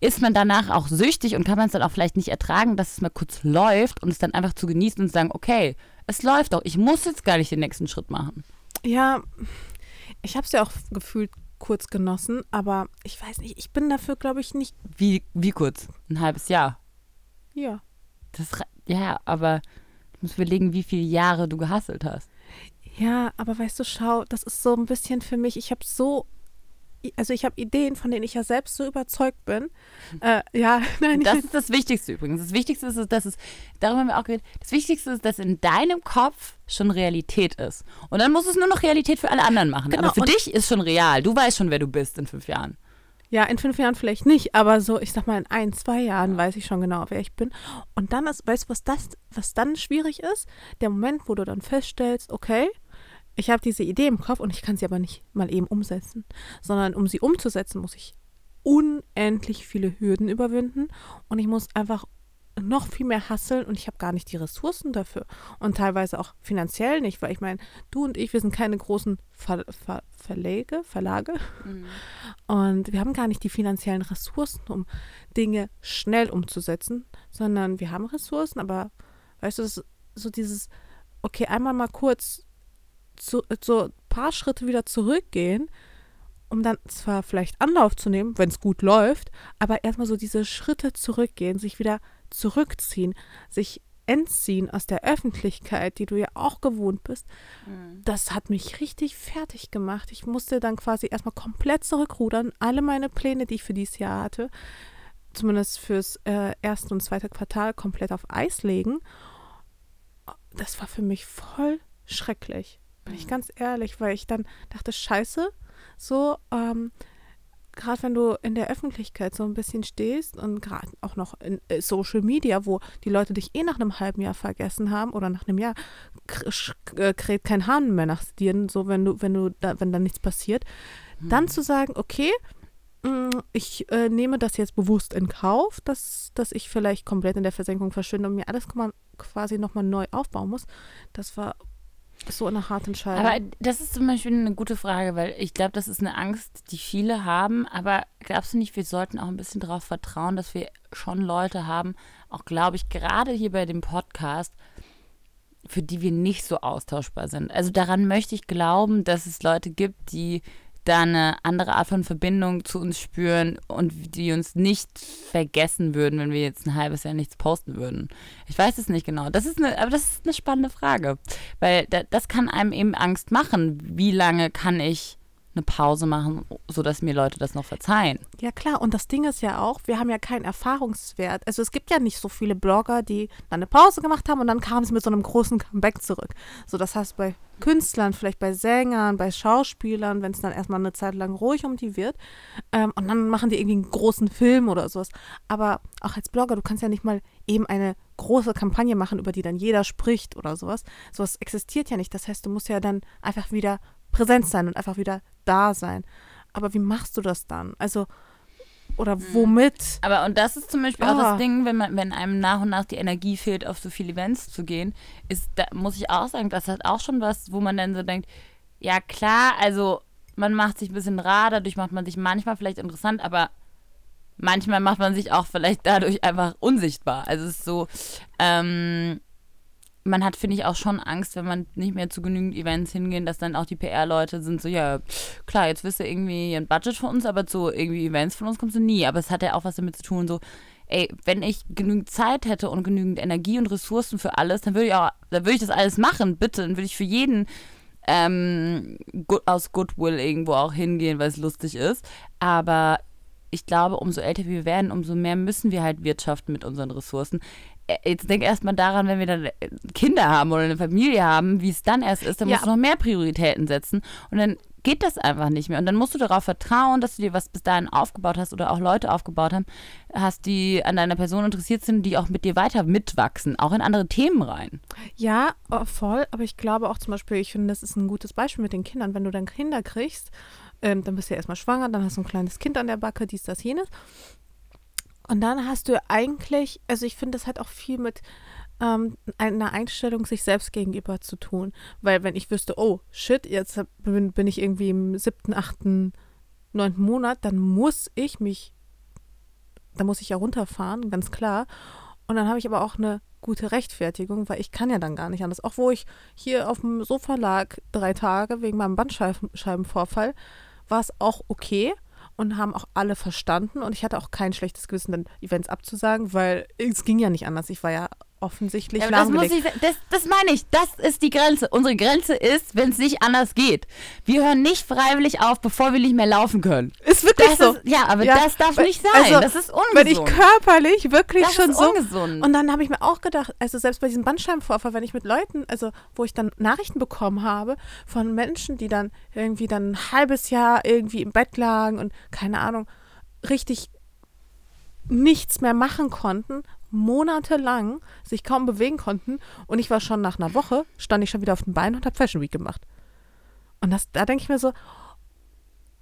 ist man danach auch süchtig und kann man es dann auch vielleicht nicht ertragen, dass es mal kurz läuft und es dann einfach zu genießen und sagen, okay, es läuft doch, ich muss jetzt gar nicht den nächsten Schritt machen. Ja, ich habe es ja auch gefühlt kurz genossen, aber ich weiß nicht, ich bin dafür, glaube ich, nicht. Wie, wie kurz? Ein halbes Jahr. Ja. Das, ja, aber du musst überlegen, wie viele Jahre du gehasselt hast. Ja, aber weißt du, schau, das ist so ein bisschen für mich, ich habe so, also ich habe Ideen, von denen ich ja selbst so überzeugt bin. Äh, ja, nein, Das ist das Wichtigste übrigens. Das Wichtigste ist, dass es, darüber haben wir auch geredet, das Wichtigste ist, dass in deinem Kopf schon Realität ist. Und dann muss es nur noch Realität für alle anderen machen. Genau, Aber für dich ist schon real. Du weißt schon, wer du bist in fünf Jahren. Ja, in fünf Jahren vielleicht nicht, aber so, ich sag mal, in ein, zwei Jahren weiß ich schon genau, wer ich bin. Und dann ist, weißt du, was das, was dann schwierig ist? Der Moment, wo du dann feststellst, okay, ich habe diese Idee im Kopf und ich kann sie aber nicht mal eben umsetzen, sondern um sie umzusetzen, muss ich unendlich viele Hürden überwinden und ich muss einfach noch viel mehr hasseln und ich habe gar nicht die Ressourcen dafür. Und teilweise auch finanziell nicht, weil ich meine, du und ich, wir sind keine großen Ver Ver Verlage, Verlage und wir haben gar nicht die finanziellen Ressourcen, um Dinge schnell umzusetzen, sondern wir haben Ressourcen, aber weißt du, das ist so dieses, okay, einmal mal kurz zu, so ein paar Schritte wieder zurückgehen, um dann zwar vielleicht Anlauf zu nehmen, wenn es gut läuft, aber erstmal so diese Schritte zurückgehen, sich wieder zurückziehen, sich entziehen aus der Öffentlichkeit, die du ja auch gewohnt bist, das hat mich richtig fertig gemacht. Ich musste dann quasi erstmal komplett zurückrudern, alle meine Pläne, die ich für dieses Jahr hatte, zumindest fürs äh, erste und zweite Quartal komplett auf Eis legen. Das war für mich voll schrecklich. bin ich ganz ehrlich, weil ich dann dachte, scheiße, so, ähm, gerade wenn du in der Öffentlichkeit so ein bisschen stehst und gerade auch noch in äh, Social Media, wo die Leute dich eh nach einem halben Jahr vergessen haben oder nach einem Jahr äh, kräht kein Hahn mehr nach dir, so wenn du, wenn du da, wenn da nichts passiert, hm. dann zu sagen, okay, mm, ich äh, nehme das jetzt bewusst in Kauf, dass, dass ich vielleicht komplett in der Versenkung verschwinde und mir alles quasi nochmal neu aufbauen muss. Das war so eine harte Entscheidung. Aber das ist zum Beispiel eine gute Frage, weil ich glaube, das ist eine Angst, die viele haben. Aber glaubst du nicht, wir sollten auch ein bisschen darauf vertrauen, dass wir schon Leute haben, auch glaube ich, gerade hier bei dem Podcast, für die wir nicht so austauschbar sind. Also daran möchte ich glauben, dass es Leute gibt, die da eine andere Art von Verbindung zu uns spüren und die uns nicht vergessen würden, wenn wir jetzt ein halbes Jahr nichts posten würden. Ich weiß es nicht genau. Das ist eine, aber das ist eine spannende Frage, weil das kann einem eben Angst machen. Wie lange kann ich eine Pause machen, sodass mir Leute das noch verzeihen. Ja klar, und das Ding ist ja auch, wir haben ja keinen Erfahrungswert. Also es gibt ja nicht so viele Blogger, die dann eine Pause gemacht haben und dann kamen sie mit so einem großen Comeback zurück. So, das heißt bei Künstlern, vielleicht bei Sängern, bei Schauspielern, wenn es dann erstmal eine Zeit lang ruhig um die wird. Ähm, und dann machen die irgendwie einen großen Film oder sowas. Aber auch als Blogger, du kannst ja nicht mal eben eine große Kampagne machen, über die dann jeder spricht oder sowas. Sowas existiert ja nicht. Das heißt, du musst ja dann einfach wieder präsent sein und einfach wieder da sein. Aber wie machst du das dann? Also, oder mhm. womit? Aber und das ist zum Beispiel oh. auch das ah. Ding, wenn man, wenn einem nach und nach die Energie fehlt, auf so viele Events zu gehen, ist, da muss ich auch sagen, das hat auch schon was, wo man dann so denkt, ja klar, also man macht sich ein bisschen rar, dadurch macht man sich manchmal vielleicht interessant, aber manchmal macht man sich auch vielleicht dadurch einfach unsichtbar. Also es ist so, ähm, man hat, finde ich, auch schon Angst, wenn man nicht mehr zu genügend Events hingehen, dass dann auch die PR-Leute sind so, ja, klar, jetzt wirst du irgendwie ein Budget von uns, aber zu irgendwie Events von uns kommst du nie. Aber es hat ja auch was damit zu tun, so, ey, wenn ich genügend Zeit hätte und genügend Energie und Ressourcen für alles, dann würde ich auch, dann würde ich das alles machen, bitte. Dann würde ich für jeden ähm, aus Goodwill irgendwo auch hingehen, weil es lustig ist. Aber ich glaube, umso älter wir werden, umso mehr müssen wir halt wirtschaften mit unseren Ressourcen. Äh, jetzt denk erst mal daran, wenn wir dann äh, Kinder haben oder eine Familie haben, wie es dann erst ist, dann ja. musst du noch mehr Prioritäten setzen und dann geht das einfach nicht mehr. Und dann musst du darauf vertrauen, dass du dir was bis dahin aufgebaut hast oder auch Leute aufgebaut haben, hast, die an deiner Person interessiert sind, die auch mit dir weiter mitwachsen, auch in andere Themen rein. Ja, oh, voll. Aber ich glaube auch zum Beispiel, ich finde, das ist ein gutes Beispiel mit den Kindern. Wenn du dann Kinder kriegst, ähm, dann bist du ja erstmal schwanger, dann hast du ein kleines Kind an der Backe, dies, das, jenes. Und dann hast du eigentlich, also ich finde, das hat auch viel mit ähm, einer Einstellung sich selbst gegenüber zu tun. Weil wenn ich wüsste, oh shit, jetzt bin, bin ich irgendwie im siebten, achten, neunten Monat, dann muss ich mich, da muss ich ja runterfahren, ganz klar. Und dann habe ich aber auch eine gute Rechtfertigung, weil ich kann ja dann gar nicht anders. Auch wo ich hier auf dem Sofa lag, drei Tage wegen meinem Bandscheibenvorfall, war es auch okay und haben auch alle verstanden. Und ich hatte auch kein schlechtes Gewissen, dann Events abzusagen, weil es ging ja nicht anders. Ich war ja offensichtlich ja, das, muss ich, das, das meine ich, das ist die Grenze. Unsere Grenze ist, wenn es nicht anders geht. Wir hören nicht freiwillig auf, bevor wir nicht mehr laufen können. Ist wirklich das so. Ist, ja, aber ja, das darf weil, nicht sein. Also, das ist ungesund. Wenn ich körperlich wirklich das schon ist so. Ungesund. Und dann habe ich mir auch gedacht, also selbst bei diesem Bandscheibenvorfall, wenn ich mit Leuten, also wo ich dann Nachrichten bekommen habe von Menschen, die dann irgendwie dann ein halbes Jahr irgendwie im Bett lagen und keine Ahnung, richtig nichts mehr machen konnten, monatelang sich kaum bewegen konnten und ich war schon nach einer Woche, stand ich schon wieder auf den Beinen und habe Fashion Week gemacht. Und das, da denke ich mir so,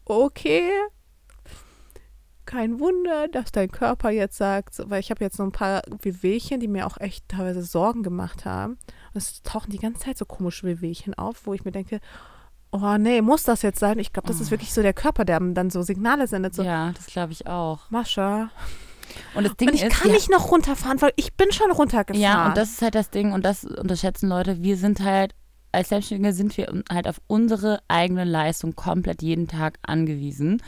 okay, kein Wunder, dass dein Körper jetzt sagt, weil ich habe jetzt so ein paar Wehwehchen, die mir auch echt teilweise Sorgen gemacht haben. Und es tauchen die ganze Zeit so komische Wehwehchen auf, wo ich mir denke, oh nee, muss das jetzt sein? Ich glaube, das oh. ist wirklich so der Körper, der dann so Signale sendet. So, ja, das glaube ich auch. Mascha, und das Ding und ich ist, kann nicht noch runterfahren, weil ich bin schon runtergefahren. Ja, und das ist halt das Ding und das unterschätzen Leute. Wir sind halt, als Selbstständige sind wir halt auf unsere eigene Leistung komplett jeden Tag angewiesen.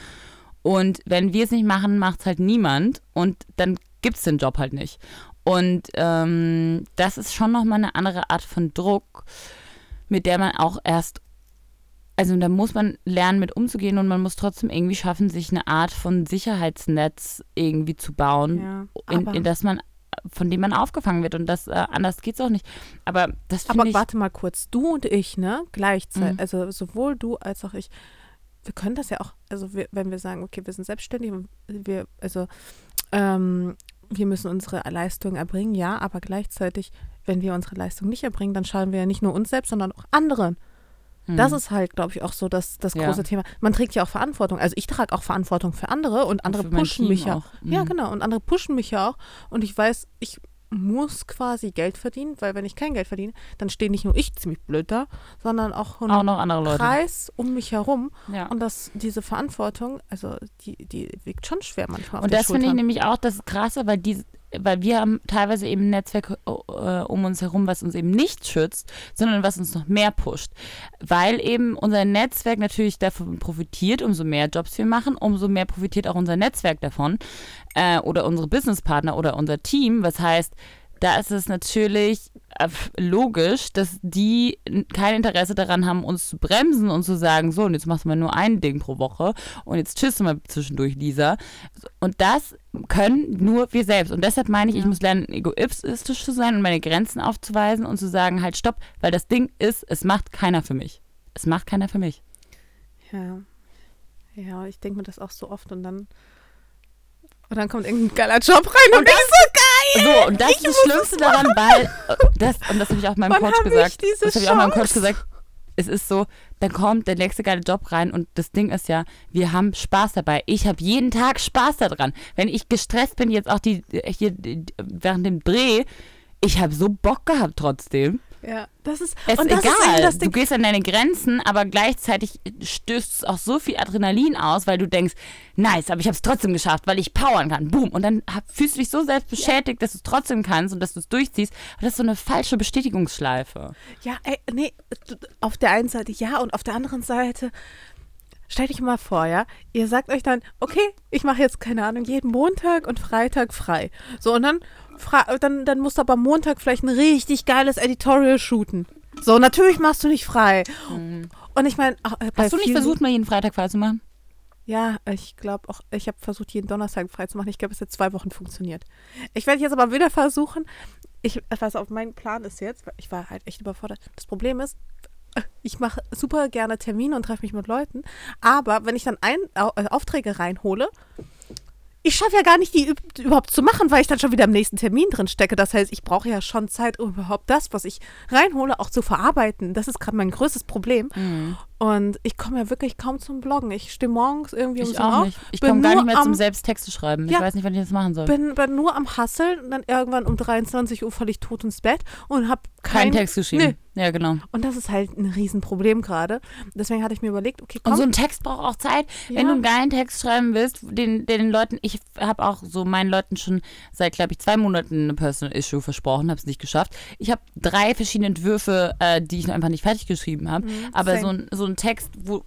Und wenn wir es nicht machen, macht es halt niemand und dann gibt es den Job halt nicht. Und ähm, das ist schon nochmal eine andere Art von Druck, mit der man auch erst also da muss man lernen, mit umzugehen und man muss trotzdem irgendwie schaffen, sich eine Art von Sicherheitsnetz irgendwie zu bauen, ja, in, in das man von dem man aufgefangen wird und das äh, anders geht's auch nicht. Aber das Aber ich. warte mal kurz, du und ich, ne? Gleichzeitig, Mhm. also sowohl du als auch ich, wir können das ja auch, also wir, wenn wir sagen, okay, wir sind selbstständig, wir, also ähm, wir müssen unsere Leistung erbringen, ja, aber gleichzeitig, wenn wir unsere Leistung nicht erbringen, dann schaden wir ja nicht nur uns selbst, sondern auch anderen. Das ist halt, glaube ich, auch so das, das Mhm. Ja. große Thema. Man trägt ja auch Verantwortung. Also ich trage auch Verantwortung für andere und andere mein pushen mich ja. auch. Ja, Mhm. genau. Und andere pushen mich ja auch. Und ich weiß, ich muss quasi Geld verdienen, weil wenn ich kein Geld verdiene, dann stehe nicht nur ich ziemlich blöd da, sondern auch ein auch noch andere Leute. Kreis um mich herum. Ja. Und das, diese Verantwortung, also die, die wiegt schon schwer manchmal auf Und den das finde ich nämlich auch das Krasse, weil die, weil wir haben teilweise eben ein Netzwerk äh, um uns herum, was uns eben nicht schützt, sondern was uns noch mehr pusht. Weil eben unser Netzwerk natürlich davon profitiert, umso mehr Jobs wir machen, umso mehr profitiert auch unser Netzwerk davon äh, oder unsere Businesspartner oder unser Team. Was heißt, da ist es natürlich äh, logisch, dass die kein Interesse daran haben, uns zu bremsen und zu sagen, so, und jetzt machst du mal nur ein Ding pro Woche und jetzt tschüss mal zwischendurch, Lisa. Und das können nur wir selbst. Und deshalb meine ich, ich muss lernen, egoistisch zu sein und meine Grenzen aufzuweisen und zu sagen, halt stopp, weil das Ding ist, es macht keiner für mich. Es macht keiner für mich. Ja. Ja, ich denke mir das auch so oft und dann und dann kommt irgendein geiler Job rein und, ich so geil. So, und das ist das Schlimmste daran, weil äh, das, und das habe ich auch meinem Wann Coach ich gesagt. Das habe ich auch meinem Coach gesagt. Es ist so, dann kommt der nächste geile Job rein und das Ding ist ja, wir haben Spaß dabei. Ich habe jeden Tag Spaß daran. Wenn ich gestresst bin, jetzt auch die hier die- während dem Dreh, ich habe so Bock gehabt trotzdem. Ja, das ist Es und ist das ist egal. das du gehst an deine Grenzen, aber gleichzeitig stößt es auch so viel Adrenalin aus, weil du denkst, nice, aber ich habe es trotzdem geschafft, weil ich powern kann. Boom. Und dann hab, fühlst du dich so selbst beschädigt, dass du es trotzdem kannst und dass du es durchziehst. Aber das ist so eine falsche Bestätigungsschleife. Ja, ey, nee, auf der einen Seite ja und auf der anderen Seite Stellt euch mal vor, ja, ihr sagt euch dann, okay, ich mache jetzt, keine Ahnung, jeden Montag und Freitag frei. So, und dann, dann, dann musst du aber Montag vielleicht ein richtig geiles Editorial shooten. So, natürlich machst du nicht frei. Und ich meine, Mhm. Hast du nicht versucht, mal jeden Freitag frei zu machen? Ja, ich glaube auch, ich habe versucht, jeden Donnerstag frei zu machen. Ich glaube, es hat zwei Wochen funktioniert. Ich werde jetzt aber wieder versuchen, ich, was auf mein Plan ist jetzt, weil ich war halt echt überfordert. Das Problem ist, ich mache super gerne Termine und treffe mich mit Leuten, aber wenn ich dann ein, Au- äh, Aufträge reinhole, ich schaffe ja gar nicht, die üb- überhaupt zu machen, weil ich dann schon wieder im nächsten Termin drin stecke. Das heißt, ich brauche ja schon Zeit, um überhaupt das, was ich reinhole, auch zu verarbeiten. Das ist gerade mein größtes Problem. Mhm. Und ich komme ja wirklich kaum zum Bloggen. Ich stehe morgens irgendwie um Ich auch auf, nicht. Ich komme gar nicht mehr zum am- selbst Texte schreiben. Ich Ja. weiß nicht, wann ich das machen soll. bin, bin nur am Hasseln und dann irgendwann um 23 Uhr falle ich tot ins Bett und habe Keinen kein, Text geschrieben. Ja, genau. Und das ist halt ein Riesenproblem gerade. Deswegen hatte ich mir überlegt, okay, komm. Und so ein Text braucht auch Zeit. Ja. Wenn du einen geilen Text schreiben willst, den, den, Leuten, ich habe auch so meinen Leuten schon seit, glaube ich, zwei Monaten eine Personal Issue versprochen, habe es nicht geschafft. Ich habe drei verschiedene Entwürfe, äh, die ich einfach nicht fertig geschrieben habe. Aber same. so ein, so ein Text, wo,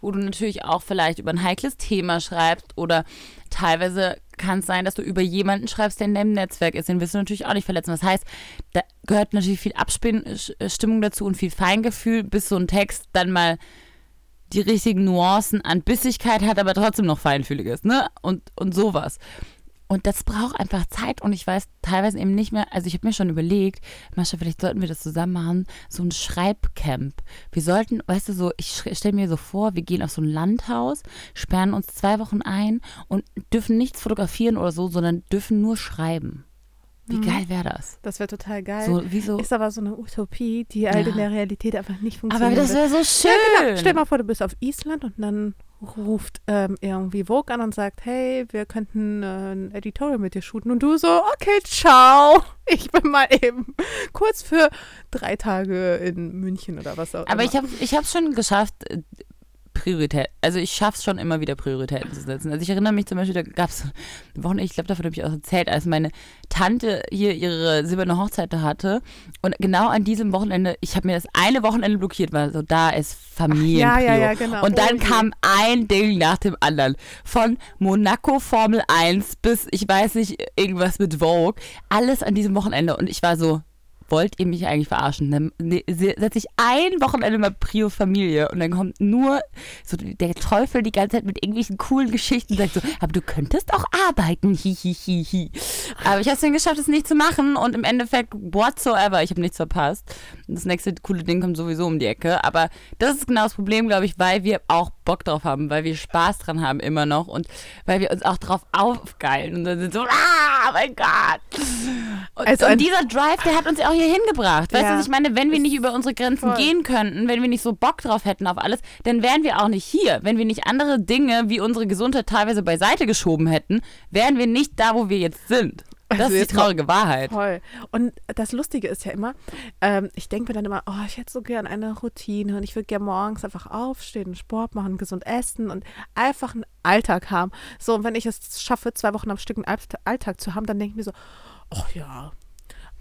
wo du natürlich auch vielleicht über ein heikles Thema schreibst oder teilweise kann es sein, dass du über jemanden schreibst, der in deinem Netzwerk ist. Den willst du natürlich auch nicht verletzen. Das heißt, da gehört natürlich viel Abstimmung dazu und viel Feingefühl, bis so ein Text dann mal die richtigen Nuancen an Bissigkeit hat, aber trotzdem noch feinfühlig ist, ne? Und, und sowas. Und das braucht einfach Zeit und ich weiß teilweise eben nicht mehr, also ich habe mir schon überlegt, Mascha, vielleicht sollten wir das zusammen machen, so ein Schreibcamp. Wir sollten, weißt du, so, ich stelle mir so vor, wir gehen auf so ein Landhaus, sperren uns zwei Wochen ein und dürfen nichts fotografieren oder so, sondern dürfen nur schreiben. Wie geil wäre das? das wäre total geil. So, so, Ist aber so eine Utopie, die halt Ja. in der Realität einfach nicht funktioniert. aber das wäre so schön. Ja, genau. Stell mal vor, du bist auf Island und dann ruft ähm, irgendwie Vogue an und sagt, hey, wir könnten äh, ein Editorial mit dir shooten. Und du so, okay, ciao. Ich bin mal eben kurz für drei Tage in München oder was auch Aber immer. ich habe ich es schon geschafft, Priorität, also ich schaffe es schon immer wieder Prioritäten zu setzen. Also ich erinnere mich zum Beispiel, da gab es Wochen, ich glaube, davon habe ich auch erzählt, als meine Tante hier ihre silberne Hochzeit hatte und genau an diesem Wochenende, ich habe mir das eine Wochenende blockiert, weil so da ist Familien. ja, ja, ja, genau. Und dann Oh kam ein Ding nach dem anderen. Von Monaco Formel 1 bis, ich weiß nicht, irgendwas mit Vogue. Alles an diesem Wochenende. Und ich war so, wollt ihr mich eigentlich verarschen? Dann ne, setze ich ein Wochenende mal Prio Familie und dann kommt nur so der Teufel die ganze Zeit mit irgendwelchen coolen Geschichten und sagt so, aber du könntest auch arbeiten, hihihihi. Hi, hi. Aber ich habe es dann geschafft, es nicht zu machen und im Endeffekt whatsoever, ich habe nichts verpasst. Das nächste coole Ding kommt sowieso um die Ecke, aber das ist genau das Problem, glaube ich, weil wir auch Bock drauf haben, weil wir Spaß dran haben immer noch und weil wir uns auch drauf aufgeilen und dann sind so, ah, mein Gott. Und, Also und dieser Drive, der hat uns ja auch hier hingebracht. Weißt du, was ich meine? Wenn wir nicht über unsere Grenzen Voll. gehen könnten, wenn wir nicht so Bock drauf hätten auf alles, dann wären wir auch nicht hier. Wenn wir nicht andere Dinge wie unsere Gesundheit teilweise beiseite geschoben hätten, wären wir nicht da, wo wir jetzt sind. Das Also ist jetzt die traurige Wahrheit. Voll. Und das Lustige ist ja immer, ähm, ich denke mir dann immer, oh, ich hätte so gern eine Routine und ich würde gern morgens einfach aufstehen, Sport machen, gesund essen und einfach einen Alltag haben. So, und wenn ich es schaffe, zwei Wochen am Stück einen Alltag zu haben, dann denke ich mir so, oh ja,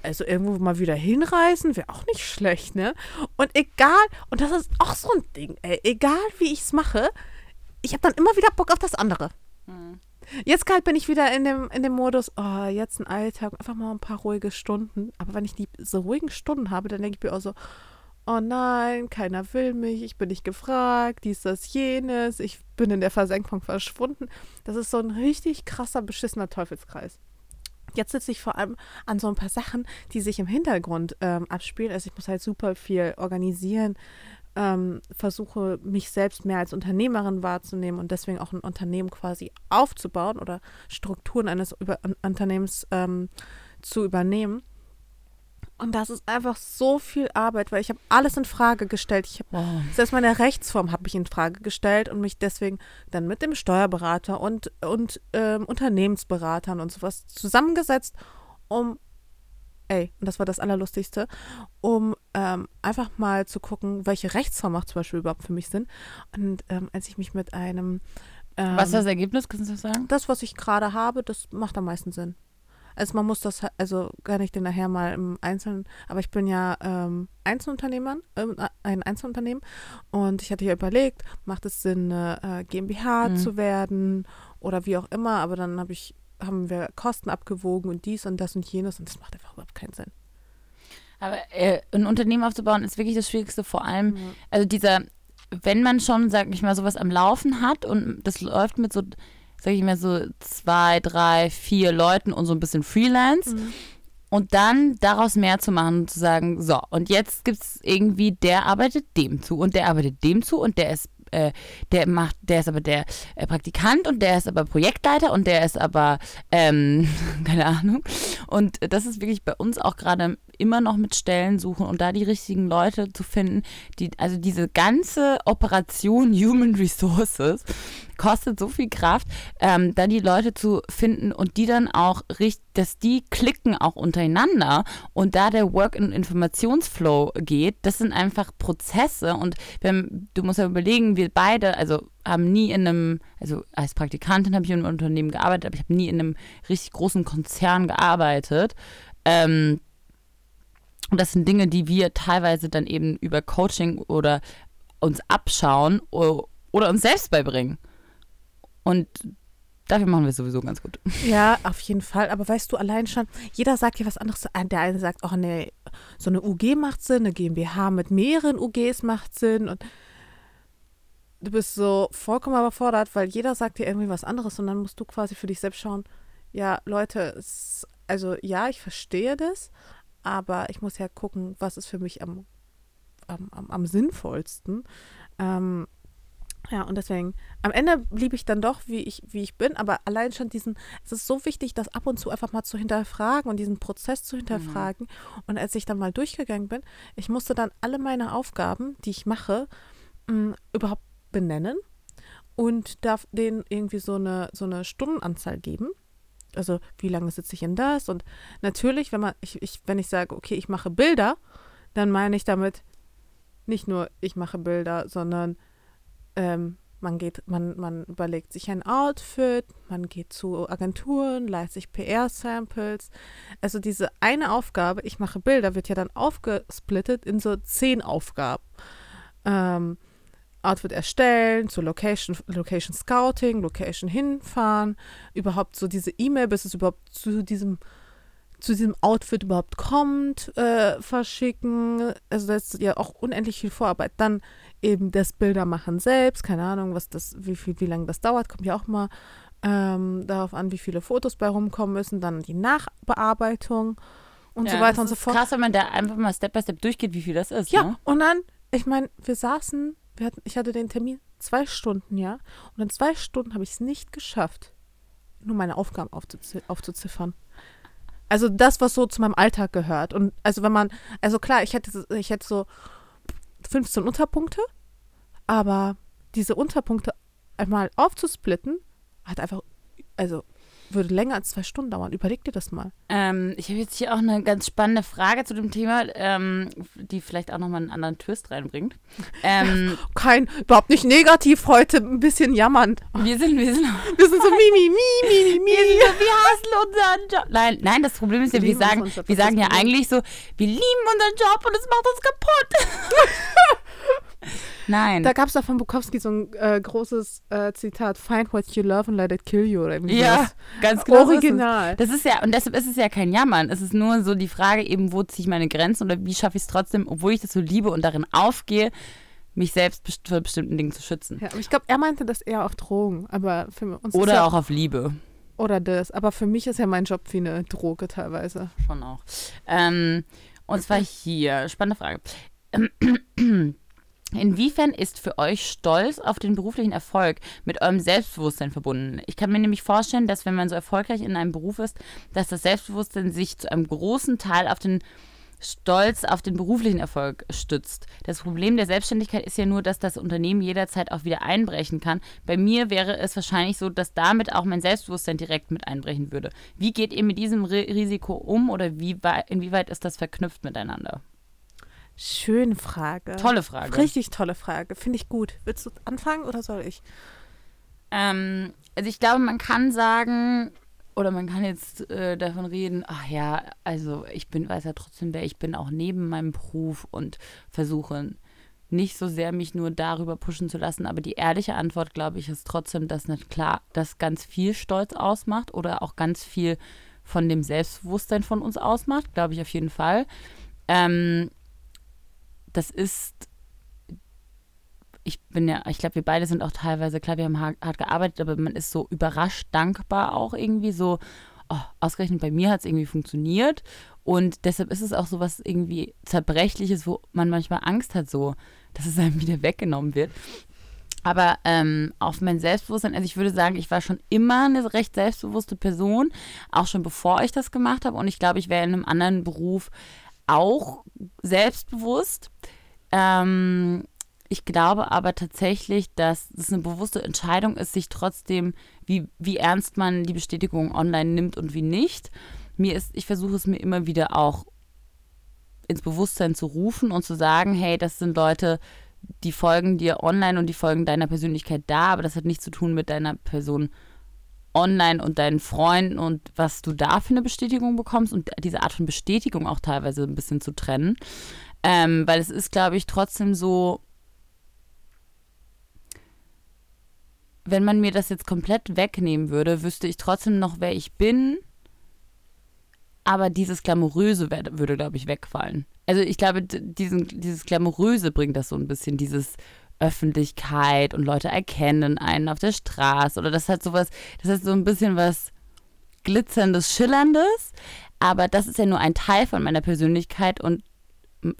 also irgendwo mal wieder hinreisen wäre auch nicht schlecht, ne? Und egal, und das ist auch so ein Ding, ey, egal wie ich es mache, ich habe dann immer wieder Bock auf das andere. Jetzt gerade bin ich wieder in dem, in dem Modus, oh, jetzt ein Alltag, einfach mal ein paar ruhige Stunden. Aber wenn ich die so ruhigen Stunden habe, dann denke ich mir auch so, oh nein, keiner will mich, ich bin nicht gefragt, dies, das, jenes, ich bin in der Versenkung verschwunden. Das ist so ein richtig krasser, beschissener Teufelskreis. Jetzt sitze ich vor allem an so ein paar Sachen, die sich im Hintergrund ähm, abspielen. Also ich muss halt super viel organisieren, ähm, versuche mich selbst mehr als Unternehmerin wahrzunehmen und deswegen auch ein Unternehmen quasi aufzubauen oder Strukturen eines Über Unternehmens ähm, zu übernehmen. Und das ist einfach so viel Arbeit, weil ich habe alles in Frage gestellt. Ich habe Wow. selbst meine Rechtsform habe ich in Frage gestellt und mich deswegen dann mit dem Steuerberater und, und ähm, Unternehmensberatern und sowas zusammengesetzt, um, ey, und das war das Allerlustigste, um ähm, einfach mal zu gucken, welche Rechtsform macht zum Beispiel überhaupt für mich Sinn. Und ähm, als ich mich mit einem ähm, Was ist das Ergebnis? Kannst du das sagen? das, was ich gerade habe, das macht am meisten Sinn. Also man muss das, also kann ich den nachher mal im Einzelnen, aber ich bin ja ähm, Einzelunternehmer, ähm, ein Einzelunternehmen und ich hatte ja überlegt, macht es Sinn, eine äh, GmbH Mhm. zu werden oder wie auch immer, aber dann habe ich, haben wir Kosten abgewogen und dies und das und jenes und das macht einfach überhaupt keinen Sinn. Aber äh, ein Unternehmen aufzubauen ist wirklich das Schwierigste, vor allem, Ja. also dieser, wenn man schon, sag ich mal, sowas am Laufen hat und das läuft mit so, sag ich mal, so zwei, drei, vier Leuten und so ein bisschen Freelance Mhm. und dann daraus mehr zu machen und zu sagen, so, und jetzt gibt es irgendwie, der arbeitet dem zu und der arbeitet dem zu und der ist äh, der macht, der ist aber der äh, Praktikant und der ist aber Projektleiter und der ist aber, ähm, keine Ahnung. Und das ist wirklich bei uns auch gerade immer noch mit Stellen suchen und da die richtigen Leute zu finden, die, also diese ganze Operation Human Resources kostet so viel Kraft, ähm, da die Leute zu finden und die dann auch richtig, dass die klicken auch untereinander und da der Work- und Informationsflow geht, das sind einfach Prozesse und wenn, du musst ja überlegen, wir beide, also haben nie in einem, also als Praktikantin habe ich in einem Unternehmen gearbeitet, aber ich habe nie in einem richtig großen Konzern gearbeitet. Ähm, und das sind Dinge, die wir teilweise dann eben über Coaching oder uns abschauen oder uns selbst beibringen. Und dafür machen wir es sowieso ganz gut. Ja, auf jeden Fall. Aber weißt du, allein schon, jeder sagt ja was anderes. Der eine sagt, oh nee, so eine UG macht Sinn, eine GmbH mit mehreren UGs macht Sinn. Und du bist so vollkommen überfordert, weil jeder sagt dir irgendwie was anderes und dann musst du quasi für dich selbst schauen, ja, Leute, also ja, ich verstehe das, aber ich muss ja gucken, was ist für mich am, am, am, am sinnvollsten. Ähm, ja, und deswegen, am Ende blieb ich dann doch, wie ich, wie ich bin, aber allein schon diesen, es ist so wichtig, das ab und zu einfach mal zu hinterfragen und diesen Prozess zu hinterfragen. Und als ich dann mal durchgegangen bin, ich musste dann alle meine Aufgaben, die ich mache, mh, überhaupt benennen und darf denen irgendwie so eine, so eine Stundenanzahl geben. Also wie lange sitze ich in das? Und natürlich, wenn man, ich, ich, wenn ich sage, okay, ich mache Bilder, dann meine ich damit nicht nur, ich mache Bilder, sondern ähm, man geht, man, man überlegt sich ein Outfit, man geht zu Agenturen, leitet sich PR-Samples. Also diese eine Aufgabe, ich mache Bilder, wird ja dann aufgesplittet in so zehn Aufgaben. Ähm, Outfit erstellen, zu Location, Location Scouting, Location hinfahren, überhaupt so diese E-Mail, bis es überhaupt zu diesem zu diesem Outfit überhaupt kommt, äh, verschicken. Also das ist ja auch unendlich viel Vorarbeit. Dann eben das Bildermachen selbst, keine Ahnung, was das, wie viel, wie lange das dauert, kommt ja auch mal ähm, darauf an, wie viele Fotos bei rumkommen müssen, dann die Nachbearbeitung und Ja, so weiter und so fort. Krass, wenn man da einfach mal Step by Step durchgeht, wie viel das ist. Ja, Ne? und dann, ich meine, wir saßen, hatten, ich hatte den Termin zwei Stunden, ja, und in zwei Stunden habe ich es nicht geschafft, nur meine Aufgaben aufzuzi aufzuziffern. Also das, was so zu meinem Alltag gehört. Und also wenn man, also klar, ich hätte, ich hätte so 15 Unterpunkte, aber diese Unterpunkte einmal aufzusplitten, hat einfach, also würde länger als zwei Stunden dauern. Überleg dir das mal. Ähm, ich habe jetzt hier auch eine ganz spannende Frage zu dem Thema, ähm, die vielleicht auch nochmal einen anderen Twist reinbringt. Ähm, Kein, überhaupt nicht negativ heute, ein bisschen jammernd. wir sind, wir sind, Wir sind so mi, mi, mi, mi, mi, wir, sind, wir hassen unseren Job. Nein, nein, das Problem ist ja, Wir wir sagen, Job, wir sagen ja eigentlich so, wir lieben unseren Job und es macht uns kaputt. nein. Da gab es doch von Bukowski so ein äh, großes äh, Zitat: Find what you love and let it kill you. Oder irgendwie ja, sowas. ganz genau. Original. Das ist ja, und deshalb ist es ja kein Jammern. Es ist nur so die Frage eben, wo ziehe ich meine Grenzen oder wie schaffe ich es trotzdem, obwohl ich das so liebe und darin aufgehe, mich selbst best- vor bestimmten Dingen zu schützen. Ja, aber ich glaube, er meinte das eher auf Drogen, aber für uns ist Oder ja, auch auf Liebe. oder das. Aber für mich ist ja mein Job wie eine Droge teilweise. Schon auch. Ähm, und zwar hier, spannende Frage. Inwiefern ist für euch Stolz auf den beruflichen Erfolg mit eurem Selbstbewusstsein verbunden? Ich kann mir nämlich vorstellen, dass wenn man so erfolgreich in einem Beruf ist, dass das Selbstbewusstsein sich zu einem großen Teil auf den Stolz auf den beruflichen Erfolg stützt. Das Problem der Selbstständigkeit ist ja nur, dass das Unternehmen jederzeit auch wieder einbrechen kann. Bei mir wäre es wahrscheinlich so, dass damit auch mein Selbstbewusstsein direkt mit einbrechen würde. Wie geht ihr mit diesem Ri Risiko um oder wie wei- inwieweit ist das verknüpft miteinander? Schöne Frage. Tolle Frage. Richtig tolle Frage. Finde ich gut. Willst du anfangen oder soll ich? Ähm, also ich glaube, man kann sagen, oder man kann jetzt äh, davon reden, ach ja, also ich bin, weiß ja trotzdem, wer ich bin, auch neben meinem Beruf und versuche nicht so sehr mich nur darüber pushen zu lassen. Aber die ehrliche Antwort, glaube ich, ist trotzdem, dass nicht klar, dass ganz viel Stolz ausmacht oder auch ganz viel von dem Selbstbewusstsein von uns ausmacht, glaube ich auf jeden Fall. Ähm, das ist ich bin ja, ich glaube, wir beide sind auch teilweise, klar, wir haben hart, gearbeitet, aber man ist so überrascht dankbar auch irgendwie so, oh, ausgerechnet bei mir hat es irgendwie funktioniert und deshalb ist es auch so was irgendwie Zerbrechliches, wo man manchmal Angst hat, so, dass es einem wieder weggenommen wird. Aber ähm, auf mein Selbstbewusstsein, also ich würde sagen, ich war schon immer eine recht selbstbewusste Person, auch schon bevor ich das gemacht habe. Und ich glaube, ich wäre in einem anderen Beruf auch selbstbewusst. Ähm, ich glaube aber tatsächlich, dass es eine bewusste Entscheidung ist, sich trotzdem, wie, wie ernst man die Bestätigung online nimmt und wie nicht. Mir ist, ich versuche es mir immer wieder auch ins Bewusstsein zu rufen und zu sagen, hey, das sind Leute, die folgen dir online und die folgen deiner Persönlichkeit da, aber das hat nichts zu tun mit deiner Person online und deinen Freunden und was du da für eine Bestätigung bekommst und diese Art von Bestätigung auch teilweise ein bisschen zu trennen. Ähm, weil es ist, glaube ich, trotzdem so, wenn man mir das jetzt komplett wegnehmen würde, wüsste ich trotzdem noch, wer ich bin. Aber dieses Glamouröse würde, glaube ich, wegfallen. Also ich glaube, diesen, dieses Glamouröse bringt das so ein bisschen, dieses Öffentlichkeit und Leute erkennen einen auf der Straße. Oder das hat sowas, das hat so ein bisschen was glitzerndes, schillerndes. Aber das ist ja nur ein Teil von meiner Persönlichkeit und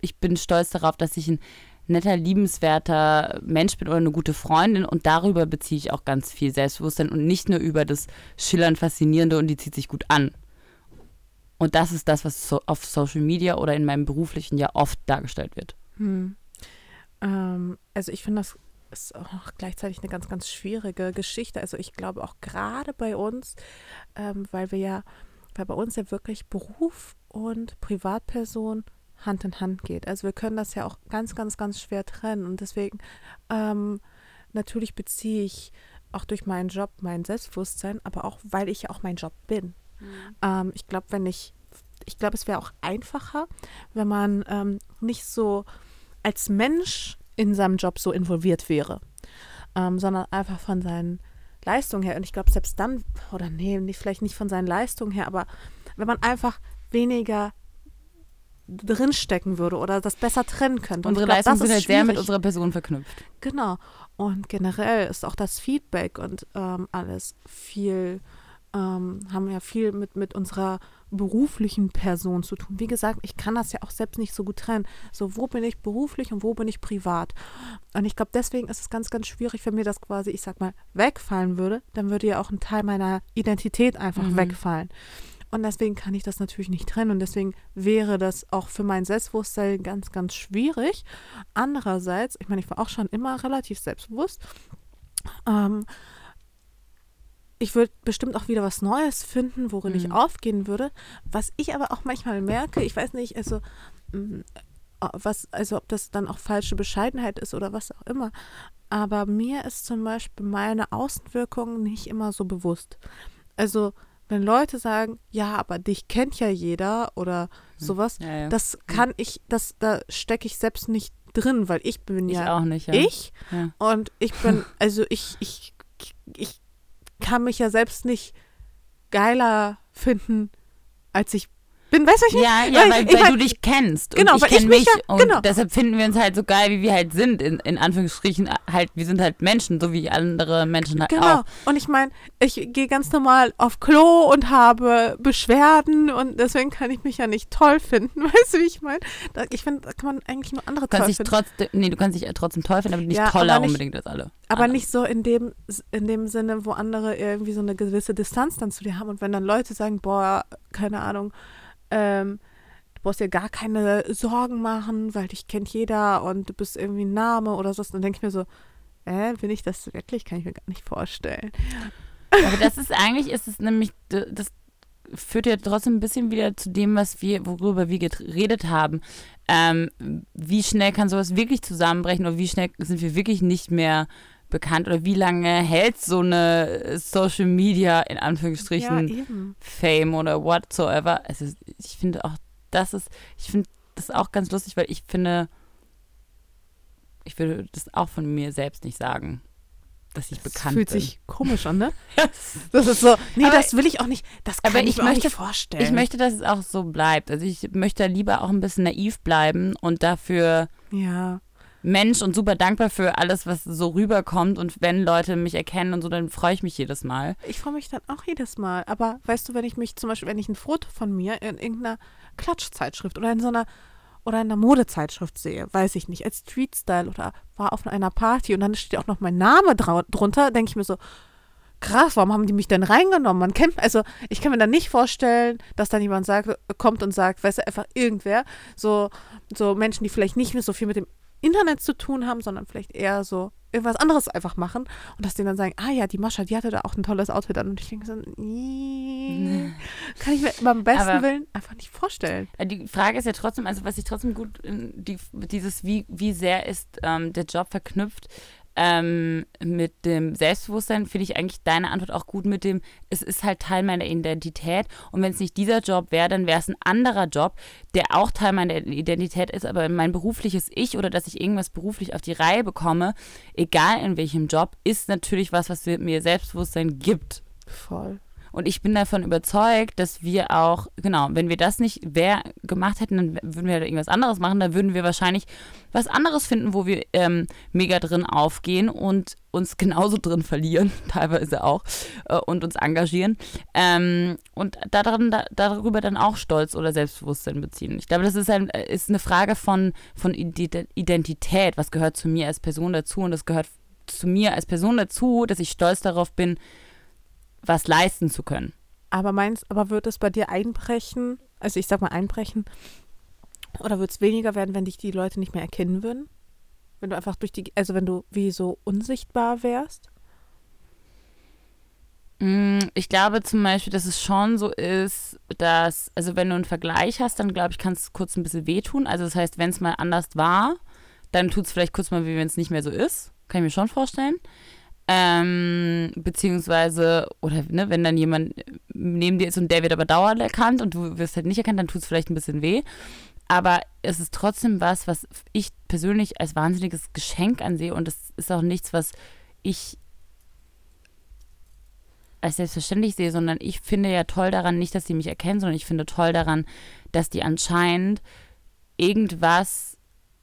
ich bin stolz darauf, dass ich ein netter, liebenswerter Mensch bin oder eine gute Freundin und darüber beziehe ich auch ganz viel Selbstbewusstsein und nicht nur über das schillernd Faszinierende und die zieht sich gut an. Und das ist das, was so auf Social Media oder in meinem beruflichen ja oft dargestellt wird. Hm. Ähm, also ich finde, das ist auch gleichzeitig eine ganz, ganz schwierige Geschichte. Also ich glaube auch gerade bei uns, ähm, weil wir ja, weil bei uns ja wirklich Beruf und Privatperson Hand in Hand geht. Also wir können das ja auch ganz, ganz, ganz schwer trennen. Und deswegen ähm, natürlich beziehe ich auch durch meinen Job mein Selbstbewusstsein, aber auch, weil ich ja auch mein Job bin. Ähm, ich glaube, wenn ich, ich glaube, es wäre auch einfacher, wenn man ähm, nicht so als Mensch in seinem Job so involviert wäre, ähm, sondern einfach von seinen Leistungen her. Und ich glaube, selbst dann, oder nee, nicht, vielleicht nicht von seinen Leistungen her, aber wenn man einfach weniger drinstecken würde oder das besser trennen könnte. Unsere glaub, Leistungen sind halt sehr mit unserer Person verknüpft. Genau. Und generell ist auch das Feedback und ähm, alles viel, ähm, haben ja viel mit, mit unserer beruflichen Person zu tun. Wie gesagt, ich kann das ja auch selbst nicht so gut trennen. So, wo bin ich beruflich und wo bin ich privat? Und ich glaube, deswegen ist es ganz, ganz schwierig, wenn mir das quasi, ich sag mal, wegfallen würde, dann würde ja auch ein Teil meiner Identität einfach Mhm. wegfallen. Und deswegen kann ich das natürlich nicht trennen. Und deswegen wäre das auch für mein Selbstbewusstsein ganz, ganz schwierig. Andererseits, ich meine, ich war auch schon immer relativ selbstbewusst. Ähm, ich würde bestimmt auch wieder was Neues finden, worin ich Mhm. aufgehen würde. Was ich aber auch manchmal merke, ich weiß nicht, also mm, äh, was, also ob das dann auch falsche Bescheidenheit ist oder was auch immer. Aber mir ist zum Beispiel meine Außenwirkung nicht immer so bewusst. Also wenn Leute sagen, ja, aber dich kennt ja jeder oder sowas, Ja, ja. das kann ich, das, da stecke ich selbst nicht drin, weil ich bin ich ja auch nicht. Ja. ich und ich bin, also ich, ich, ich kann mich ja selbst nicht geiler finden, als ich bin. Weißt du, was ich Ja, meine? ja, weil, ich weil mein- du dich kennst. Genau, und weil ich kenne ich mich ja- und genau. deshalb finden wir uns halt so geil, wie wir halt sind. In, in Anführungsstrichen halt, wir sind halt Menschen, so wie andere Menschen halt Genau. auch. Und ich meine, ich gehe ganz normal auf Klo und habe Beschwerden und deswegen kann ich mich ja nicht toll finden. Weißt du, wie ich meine? Ich finde, da kann man eigentlich nur andere Du kannst toll finden. trotzdem, nee, du kannst dich ja trotzdem toll finden, aber nicht Ja, toller aber nicht- unbedingt als alle. Aber anderen. nicht so in dem, in dem Sinne, wo andere irgendwie so eine gewisse Distanz dann zu dir haben. Und wenn dann Leute sagen, boah, keine Ahnung, ähm, du brauchst dir gar keine Sorgen machen, weil dich kennt jeder und du bist irgendwie ein Name oder so, dann denke ich mir so, äh, bin ich das wirklich? Kann ich mir gar nicht vorstellen. Aber das ist eigentlich, ist es nämlich, das führt ja trotzdem ein bisschen wieder zu dem, was wir, worüber wir geredet haben. Ähm, wie schnell kann sowas wirklich zusammenbrechen oder wie schnell sind wir wirklich nicht mehr bekannt oder wie lange hält so eine Social Media in Anführungsstrichen eben. Fame oder whatsoever. Also ich finde auch, das ist, ich finde das auch ganz lustig, weil ich finde, ich würde das auch von mir selbst nicht sagen, dass ich Das bekannt fühlt bin. sich komisch an, ne? Das ist so, nee, Aber- das will ich auch nicht, das kann aber ich ich mir möchte- nicht vorstellen. Ich möchte, dass es auch so bleibt. Also ich möchte lieber auch ein bisschen naiv bleiben und dafür ja, Mensch und super dankbar für alles, was so rüberkommt. Und wenn Leute mich erkennen und so, dann freue ich mich jedes Mal. ich freue mich dann auch jedes Mal. Aber weißt du, wenn ich mich zum Beispiel, wenn ich ein Foto von mir in irgendeiner Klatschzeitschrift oder in so einer oder in einer Modezeitschrift sehe, weiß ich nicht, als Street Style oder war auf einer Party und dann steht auch noch mein Name drunter, denke ich mir so, krass, warum haben die mich denn reingenommen? Man kennt, also ich kann mir dann nicht vorstellen, dass dann jemand sagt, kommt und sagt, weißt du, einfach irgendwer, so, so Menschen, die vielleicht nicht mehr so viel mit dem Internet zu tun haben, sondern vielleicht eher so irgendwas anderes einfach machen und dass die dann sagen, ah ja, die Mascha, die hatte da auch ein tolles Outfit an und ich denke so, nee, kann ich mir beim besten Aber- Willen einfach nicht vorstellen. Äh, Die Frage ist ja trotzdem, also was ich trotzdem gut, in die, dieses, wie, wie sehr ist ähm, der Job verknüpft ähm, mit dem Selbstbewusstsein, finde ich eigentlich deine Antwort auch gut mit dem, es ist halt Teil meiner Identität und wenn es nicht dieser Job wäre, dann wäre es ein anderer Job, der auch Teil meiner Identität ist, aber mein berufliches Ich oder dass ich irgendwas beruflich auf die Reihe bekomme, egal in welchem Job, ist natürlich was, was mir Selbstbewusstsein gibt. Voll. Und ich bin davon überzeugt, dass wir auch, genau, wenn wir das nicht wer gemacht hätten, dann würden wir irgendwas anderes machen. Dann würden wir wahrscheinlich was anderes finden, wo wir ähm, mega drin aufgehen und uns genauso drin verlieren, teilweise auch, äh, und uns engagieren. Ähm, und daran, da, darüber dann auch Stolz oder Selbstbewusstsein beziehen. Ich glaube, das ist, ein, ist eine Frage von, von Ide- Identität. Was gehört zu mir als Person dazu? Und das gehört zu mir als Person dazu, dass ich stolz darauf bin, was leisten zu können. Aber meinst, aber wird es bei dir einbrechen? Also ich sag mal einbrechen. Oder wird es weniger werden, wenn dich die Leute nicht mehr erkennen würden? Wenn du einfach durch die, also wenn du wie so unsichtbar wärst? Mm, Ich glaube zum Beispiel, dass es schon so ist, dass, also wenn du einen Vergleich hast, dann glaube ich, kann es kurz ein bisschen wehtun. Also das heißt, wenn es mal anders war, dann tut es vielleicht kurz mal weh, wenn es nicht mehr so ist. Kann ich mir schon vorstellen. Ähm, beziehungsweise, oder ne, wenn dann jemand neben dir ist und der wird aber dauernd erkannt und du wirst halt nicht erkannt, dann tut es vielleicht ein bisschen weh. Aber es ist trotzdem was, was ich persönlich als wahnsinniges Geschenk ansehe und es ist auch nichts, was ich als selbstverständlich sehe, sondern ich finde ja toll daran, nicht, dass sie mich erkennen, sondern ich finde toll daran, dass die anscheinend irgendwas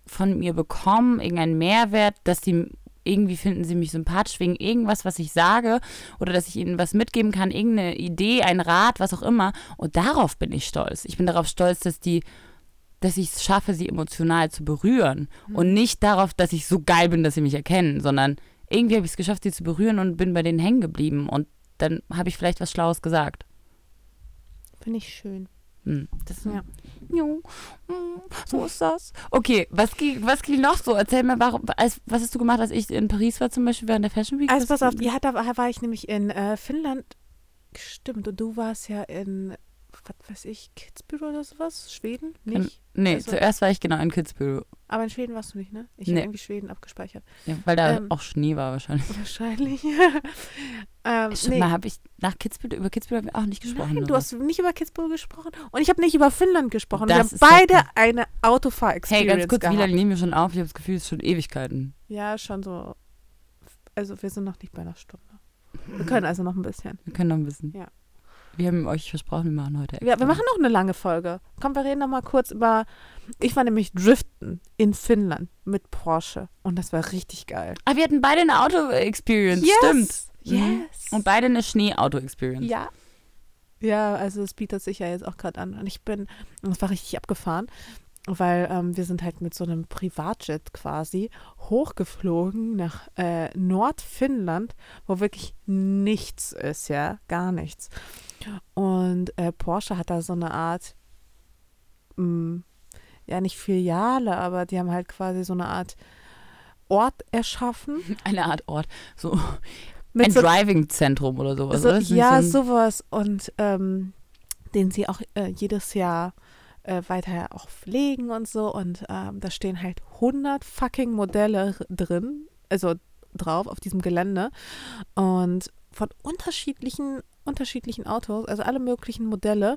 von mir bekommen, irgendeinen Mehrwert, dass die irgendwie finden sie mich sympathisch wegen irgendwas, was ich sage oder dass ich ihnen was mitgeben kann, irgendeine Idee, ein Rat, was auch immer. Und darauf bin ich stolz. Ich bin darauf stolz, dass die, dass ich es schaffe, sie emotional zu berühren mhm. und nicht darauf, dass ich so geil bin, dass sie mich erkennen, sondern irgendwie habe ich es geschafft, sie zu berühren und bin bei denen hängen geblieben und dann habe ich vielleicht was Schlaues gesagt. Finde ich schön. Hm, das, ja. Jo, so ist das. Okay, was, was ging noch so? Erzähl mir, warum, als, was hast du gemacht, als ich in Paris war, zum Beispiel während der Fashion Week? Also, pass auf, ja, da war ich nämlich in äh, Finnland. Stimmt, und du warst ja in was weiß ich, Kitzbühel oder sowas? Schweden? Nicht? Nee, also, zuerst war ich genau in Kitzbühel. Aber in Schweden warst du nicht, ne? Ich nee. habe irgendwie Schweden abgespeichert. Ja, weil da ähm, auch Schnee war wahrscheinlich. Wahrscheinlich. ähm, Schon nee. mal habe ich nach Kitzbühel, über Kitzbühel auch nicht gesprochen. Nein, du hast nicht über Kitzbühel gesprochen und ich habe nicht über Finnland gesprochen. Das wir haben beide ja eine Autofahr-Experience Hey, ganz kurz, wie lange nehmen wir schon auf? Ich habe das Gefühl, es ist schon Ewigkeiten. Ja, schon so. Also wir sind noch nicht bei einer Stunde. Wir können also noch ein bisschen. Wir können noch ein bisschen. Ja. Wir haben euch versprochen, wir machen heute extra. Ja, wir machen noch eine lange Folge. Komm, wir reden noch mal kurz über. Ich war nämlich driften in Finnland mit Porsche und das war richtig geil. Ah, wir hatten beide eine Auto-Experience, yes. stimmt. Yes. Mhm. Und beide eine Schnee-Auto-Experience. Ja. Ja, also es bietet sich ja jetzt auch gerade an. Und ich bin, das war richtig abgefahren weil ähm, wir sind halt mit so einem Privatjet quasi hochgeflogen nach äh, Nordfinnland, wo wirklich nichts ist, ja, gar nichts. Und äh, Porsche hat da so eine Art, mh, mm, ja nicht Filiale, aber die haben halt quasi so eine Art Ort erschaffen. Eine Art Ort, so ein so, Driving-Zentrum oder sowas. So, oder? Ja, sowas und ähm, den sie auch äh, jedes Jahr äh, weiter auch pflegen und so. Und ähm, da stehen halt 100 fucking Modelle drin, also drauf auf diesem Gelände. Und von unterschiedlichen, unterschiedlichen Autos, also alle möglichen Modelle.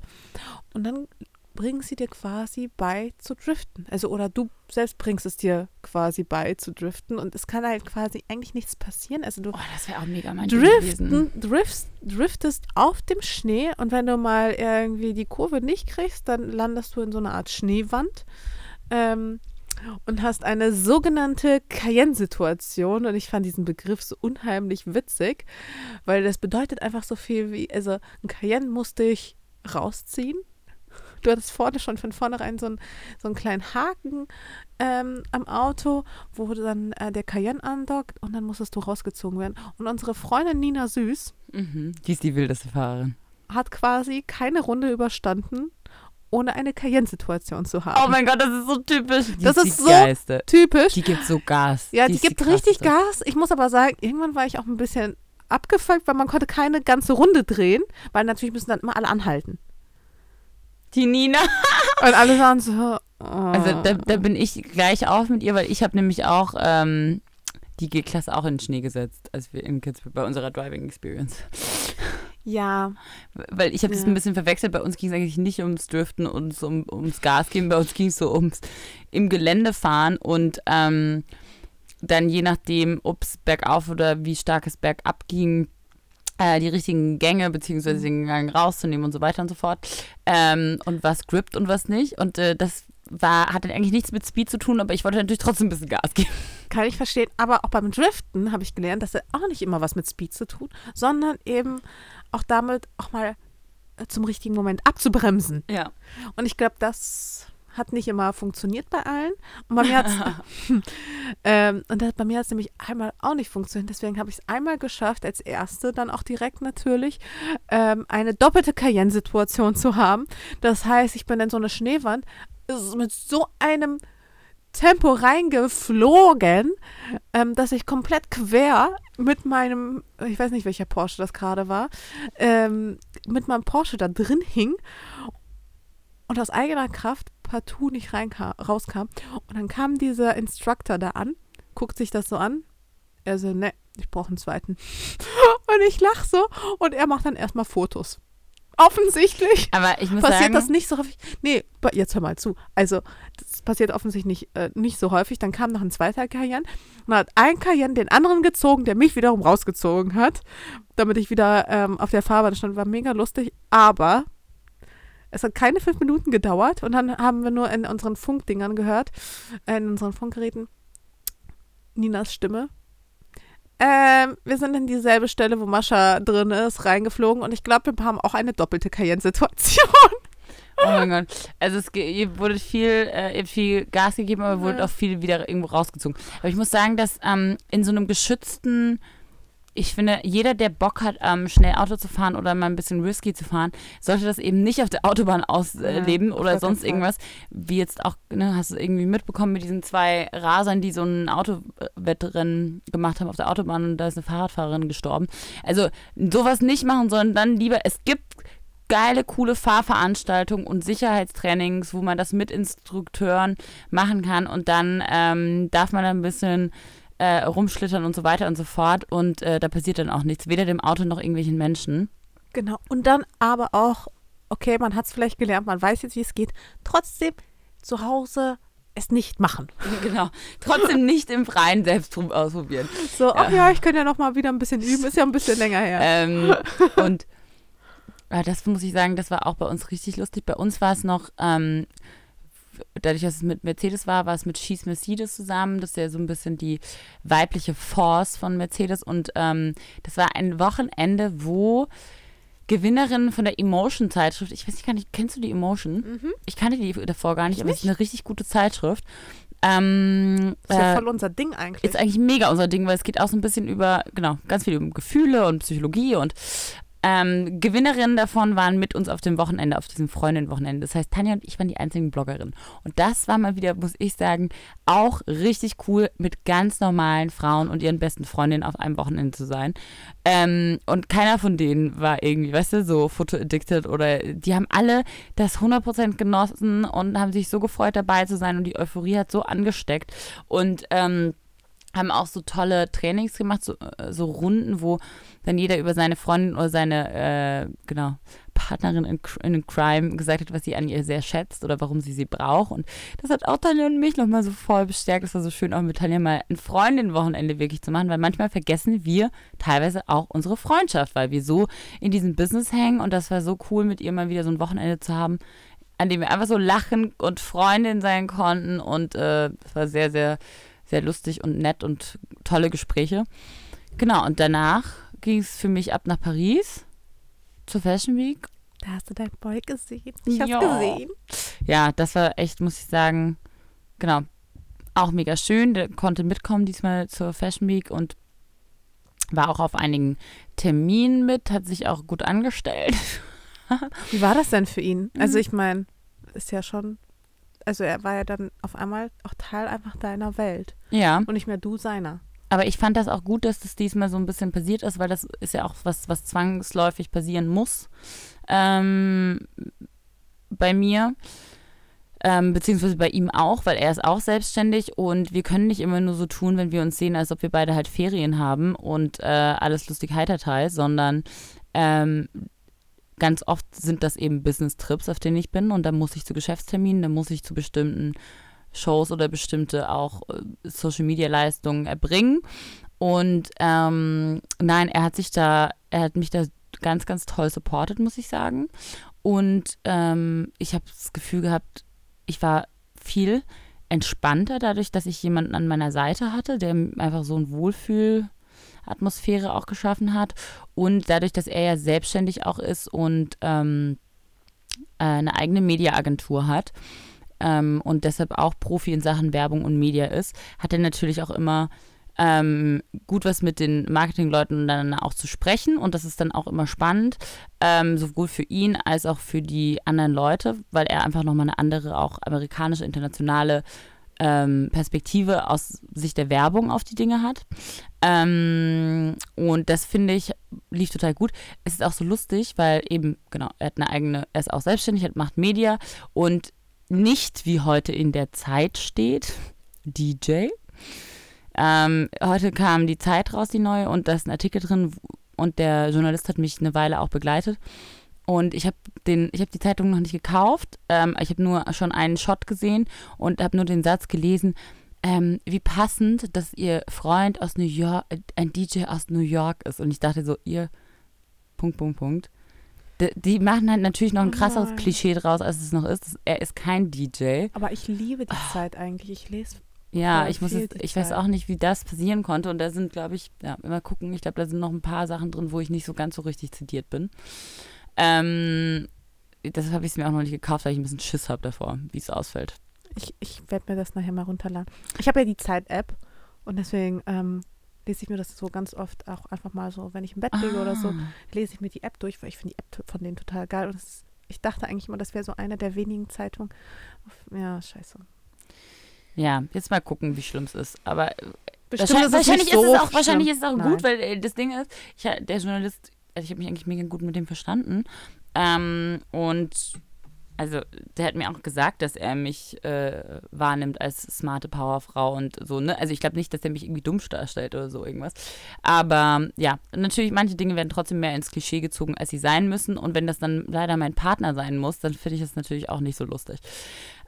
Und dann bringen sie dir quasi bei zu driften. Also oder du selbst bringst es dir quasi bei zu driften und es kann halt quasi eigentlich nichts passieren. Also du oh, das wäre auch mega mein driften, driftst, driftest auf dem Schnee und wenn du mal irgendwie die Kurve nicht kriegst, dann landest du in so einer Art Schneewand. Ähm, und hast eine sogenannte Cayenne-Situation. Und ich fand diesen Begriff so unheimlich witzig, weil das bedeutet einfach so viel wie, also ein Cayenne musste ich rausziehen du hattest vorne schon von vornherein so, ein, so einen kleinen Haken ähm, am Auto, wo dann äh, der Cayenne andockt und dann musstest du rausgezogen werden. Und unsere Freundin Nina Süß, mhm, die ist die wildeste Fahrerin, hat quasi keine Runde überstanden ohne eine Cayenne-Situation zu haben. Oh mein Gott, das ist so typisch. Die das ist, ist so geilste. typisch. Die gibt so Gas. Ja, die, die gibt richtig Gas. Ich muss aber sagen, irgendwann war ich auch ein bisschen abgefuckt, weil man konnte keine ganze Runde drehen, weil natürlich müssen dann immer alle anhalten. Die Nina. Und alle waren so. Oh. Also da, da, bin ich gleich auf mit ihr, weil ich habe nämlich auch ähm, die G-Klasse auch in den Schnee gesetzt, als wir in Kitzbühel bei unserer Driving Experience. Ja. Weil ich habe es ja. ein bisschen verwechselt. Bei uns ging es eigentlich nicht ums Driften und um, ums Gas geben. Bei uns ging es so ums im Gelände fahren und ähm, dann je nachdem, ob es bergauf oder wie stark es bergab ging, äh, die richtigen Gänge beziehungsweise mhm. den Gang rauszunehmen und so weiter und so fort. Ähm, und was grippt und was nicht. Und äh, das war, hatte eigentlich nichts mit Speed zu tun, aber ich wollte natürlich trotzdem ein bisschen Gas geben. Kann ich verstehen. Aber auch beim Driften habe ich gelernt, dass er auch nicht immer was mit Speed zu tun, sondern eben auch damit auch mal äh, zum richtigen Moment abzubremsen. Ja. Und ich glaube, das hat nicht immer funktioniert bei allen. Und bei mir hat es ähm, und das, bei mir hat es nämlich einmal auch nicht funktioniert. Deswegen habe ich es einmal geschafft, als erste dann auch direkt natürlich ähm, eine doppelte Cayenne-Situation zu haben. Das heißt, ich bin in so eine Schneewand mit so einem Tempo reingeflogen, ähm, dass ich komplett quer mit meinem, ich weiß nicht, welcher Porsche das gerade war, ähm, mit meinem Porsche da drin hing und aus eigener Kraft partout nicht reinkam, rauskam. Und dann kam dieser Instructor da an, guckt sich das so an. Er so, ne, ich brauche einen zweiten. Und ich lach so und er macht dann erstmal Fotos. Offensichtlich Aber ich muss passiert sagen, das nicht so häufig. Nee, jetzt hör mal zu. Also, das passiert offensichtlich nicht, äh, nicht so häufig. Dann kam noch ein zweiter Cayenne und hat ein Cayenne den anderen gezogen, der mich wiederum rausgezogen hat, damit ich wieder ähm, auf der Fahrbahn stand. War mega lustig, aber es hat keine fünf Minuten gedauert und dann haben wir nur in unseren Funkdingern gehört, äh, in unseren Funkgeräten, Ninas Stimme. Ähm, wir sind in dieselbe Stelle, wo Mascha drin ist, reingeflogen und ich glaube, wir haben auch eine doppelte Cayenne-Situation. oh mein Gott. Also es ihr wurde viel, äh, ihr habt viel Gas gegeben, aber wurde Ja. auch viel wieder irgendwo rausgezogen. Aber ich muss sagen, dass ähm, in so einem geschützten, ich finde, jeder, der Bock hat, ähm, schnell Auto zu fahren oder mal ein bisschen risky zu fahren, sollte das eben nicht auf der Autobahn ausleben Ja, oder sonst irgendwas. Wie jetzt auch, ne, hast du irgendwie mitbekommen mit diesen zwei Rasern, die so ein Autowettrennen gemacht haben auf der Autobahn und da ist eine Fahrradfahrerin gestorben. Also sowas nicht machen, sondern dann lieber, es gibt geile, coole Fahrveranstaltungen und Sicherheitstrainings, wo man das mit Instrukteuren machen kann und dann ähm, darf man ein bisschen äh, rumschlittern und so weiter und so fort und äh, da passiert dann auch nichts, weder dem Auto noch irgendwelchen Menschen. Genau. Und dann aber auch, okay, man hat es vielleicht gelernt, man weiß jetzt, wie es geht. Trotzdem zu Hause es nicht machen. genau. Trotzdem nicht im Freien selbst ausprobieren. So, ach ja, ich könnte ja noch mal wieder ein bisschen üben, ist ja ein bisschen länger her. Ähm, und äh, das muss ich sagen, das war auch bei uns richtig lustig. Bei uns war es noch, ähm, dadurch, dass es mit Mercedes war, war es mit She's Mercedes zusammen. Das ist ja so ein bisschen die weibliche Force von Mercedes. Und ähm, das war ein Wochenende, wo Gewinnerinnen von der Emotion-Zeitschrift, ich weiß nicht, gar nicht, kennst du die Emotion? Mhm. Ich kannte die davor gar nicht, Ich aber es ist eine richtig gute Zeitschrift. Ähm, Ist ja äh, voll unser Ding eigentlich. ist eigentlich mega unser Ding, weil es geht auch so ein bisschen über, genau, ganz viel um Gefühle und Psychologie und ähm, Gewinnerinnen davon waren mit uns auf dem Wochenende, auf diesem Freundinnenwochenende. Das heißt, Tanja und ich waren die einzigen Bloggerinnen. Und das war mal wieder, muss ich sagen, auch richtig cool, mit ganz normalen Frauen und ihren besten Freundinnen auf einem Wochenende zu sein. Ähm, und keiner von denen war irgendwie, weißt du, so foto-addicted oder die haben alle das 100% genossen und haben sich so gefreut, dabei zu sein und die Euphorie hat so angesteckt. Und ähm, haben auch so tolle Trainings gemacht, so, äh, so Runden, wo dann jeder über seine Freundin oder seine, äh, genau, Partnerin in, in Crime gesagt hat, was sie an ihr sehr schätzt oder warum sie sie braucht. Und das hat auch Tanja und mich nochmal so voll bestärkt. Es war so schön, auch mit Tanja mal ein Freundinnenwochenende wirklich zu machen, weil manchmal vergessen wir teilweise auch unsere Freundschaft, weil wir so in diesem Business hängen und das war so cool, mit ihr mal wieder so ein Wochenende zu haben, an dem wir einfach so lachen und Freundin sein konnten und äh, es war sehr, sehr sehr lustig und nett und tolle Gespräche. Genau, und danach ging es für mich ab nach Paris zur Fashion Week. da hast du deinen Boy gesehen. Ich hab's Ja. gesehen. Ja, das war echt, muss ich sagen, genau, auch mega schön. Der konnte mitkommen diesmal zur Fashion Week und war auch auf einigen Terminen mit, hat sich auch gut angestellt. Wie war das denn für ihn? Also Mhm. ich meine, ist ja schon, also er war ja dann auf einmal auch Teil einfach deiner Welt Ja, und nicht mehr du seiner. aber ich fand das auch gut, dass das diesmal so ein bisschen passiert ist, weil das ist ja auch was, was zwangsläufig passieren muss ähm, bei mir. Ähm, beziehungsweise bei ihm auch, weil er ist auch selbstständig und wir können nicht immer nur so tun, wenn wir uns sehen, als ob wir beide halt Ferien haben und äh, alles lustig heiterteil, sondern ähm, ganz oft sind das eben Business-Trips, auf denen ich bin. Und dann muss ich zu Geschäftsterminen, dann muss ich zu bestimmten Shows oder bestimmte auch äh, Social-Media-Leistungen erbringen. Und ähm, nein, er hat sich da, er hat mich da ganz, ganz toll supportet, muss ich sagen. Und ähm, ich habe das Gefühl gehabt, ich war viel entspannter dadurch, dass ich jemanden an meiner Seite hatte, der einfach so ein Wohlfühlatmosphäre auch geschaffen hat. Und dadurch, dass er ja selbstständig auch ist und ähm, äh, eine eigene Mediaagentur hat ähm, und deshalb auch Profi in Sachen Werbung und Media ist, hat er natürlich auch immer ähm, gut was mit den Marketingleuten dann auch zu sprechen und das ist dann auch immer spannend, ähm, sowohl für ihn als auch für die anderen Leute, weil er einfach nochmal eine andere, auch amerikanische, internationale ähm, Perspektive aus Sicht der Werbung auf die Dinge hat. Ähm, und das finde ich, lief total gut. Es ist auch so lustig, weil eben, genau, er hat eine eigene, er ist auch selbstständig, er macht Media und nicht wie heute in der Zeit steht, DJ. Ähm, heute kam die Zeit raus, die neue, und da ist ein Artikel drin und der Journalist hat mich eine Weile auch begleitet. Und ich habe den, ich habe die Zeitung noch nicht gekauft. Ähm, ich habe nur schon einen Shot gesehen und habe nur den Satz gelesen. Ähm, wie passend, dass ihr Freund aus New York, äh, ein DJ aus New York ist. Und ich dachte so, ihr, Punkt, Punkt, Punkt. Die, die machen halt natürlich noch ein Oh krasseres. Klischee draus, als es noch ist. Er ist kein DJ. Aber ich liebe die Zeit eigentlich. Ich lese. Ja, ich muss jetzt, ich weiß auch nicht, wie das passieren konnte. Und da sind, glaube ich, ja, immer gucken, ich glaube, da sind noch ein paar Sachen drin, wo ich nicht so ganz so richtig zitiert bin. Ähm, deshalb habe ich es mir auch noch nicht gekauft, weil ich ein bisschen Schiss habe davor, wie es ausfällt. Ich, ich werde mir das nachher mal runterladen. Ich habe ja die Zeit-App und deswegen ähm, lese ich mir das so ganz oft auch einfach mal so, wenn ich im Bett liege oder so, Ah. lese ich mir die App durch, weil ich finde die App von denen total geil. Und ist, ich dachte eigentlich immer, das wäre so eine der wenigen Zeitungen. Ja, scheiße. Ja, jetzt mal gucken, wie schlimm es ist. Aber Bestimmt wahrscheinlich, ist es wahrscheinlich, nicht ist, so es auch, wahrscheinlich ist es auch gut, weil äh, das Ding ist, ich, der Journalist, also ich habe mich eigentlich mega gut mit dem verstanden. Ähm, und also der hat mir auch gesagt, dass er mich äh, wahrnimmt als smarte Powerfrau und so, ne? Also ich glaube nicht, dass er mich irgendwie dumm darstellt oder so irgendwas. Aber ja, natürlich, manche Dinge werden trotzdem mehr ins Klischee gezogen, als sie sein müssen. Und wenn das dann leider mein Partner sein muss, dann finde ich das natürlich auch nicht so lustig.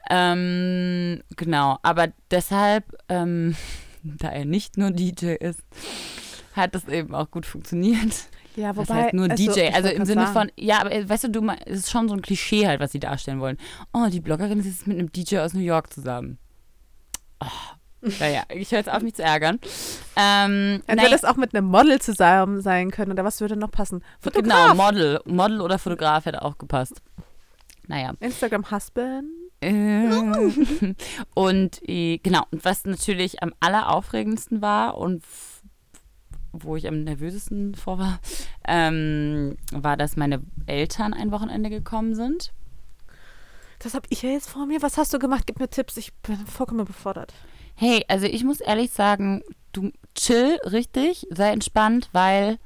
Ähm, genau, aber deshalb, ähm, da er nicht nur DJ ist, hat das eben auch gut funktioniert. Ja, Was wobei. heißt nur also, DJ? Also im Sinne sagen, von, ja, aber äh, weißt du, du, es ist schon so ein Klischee halt, was sie darstellen wollen. Oh, die Bloggerin ist jetzt mit einem DJ aus New York zusammen. Oh, naja, ich höre jetzt auf, mich zu ärgern. Ähm, Dann würde es auch mit einem Model zusammen sein können. Oder was würde noch passen? genau, Fotograf. Model. Model oder Fotograf hätte auch gepasst. Naja. Instagram Husband. Äh, und äh, genau, und was natürlich am alleraufregendsten war und wo ich am nervösesten vor war, ähm, war, dass meine Eltern ein Wochenende gekommen sind. Das habe ich ja jetzt vor mir. Was hast du gemacht? Gib mir Tipps. Ich bin vollkommen befordert. Hey, also ich muss ehrlich sagen, du chill richtig, sei entspannt, weil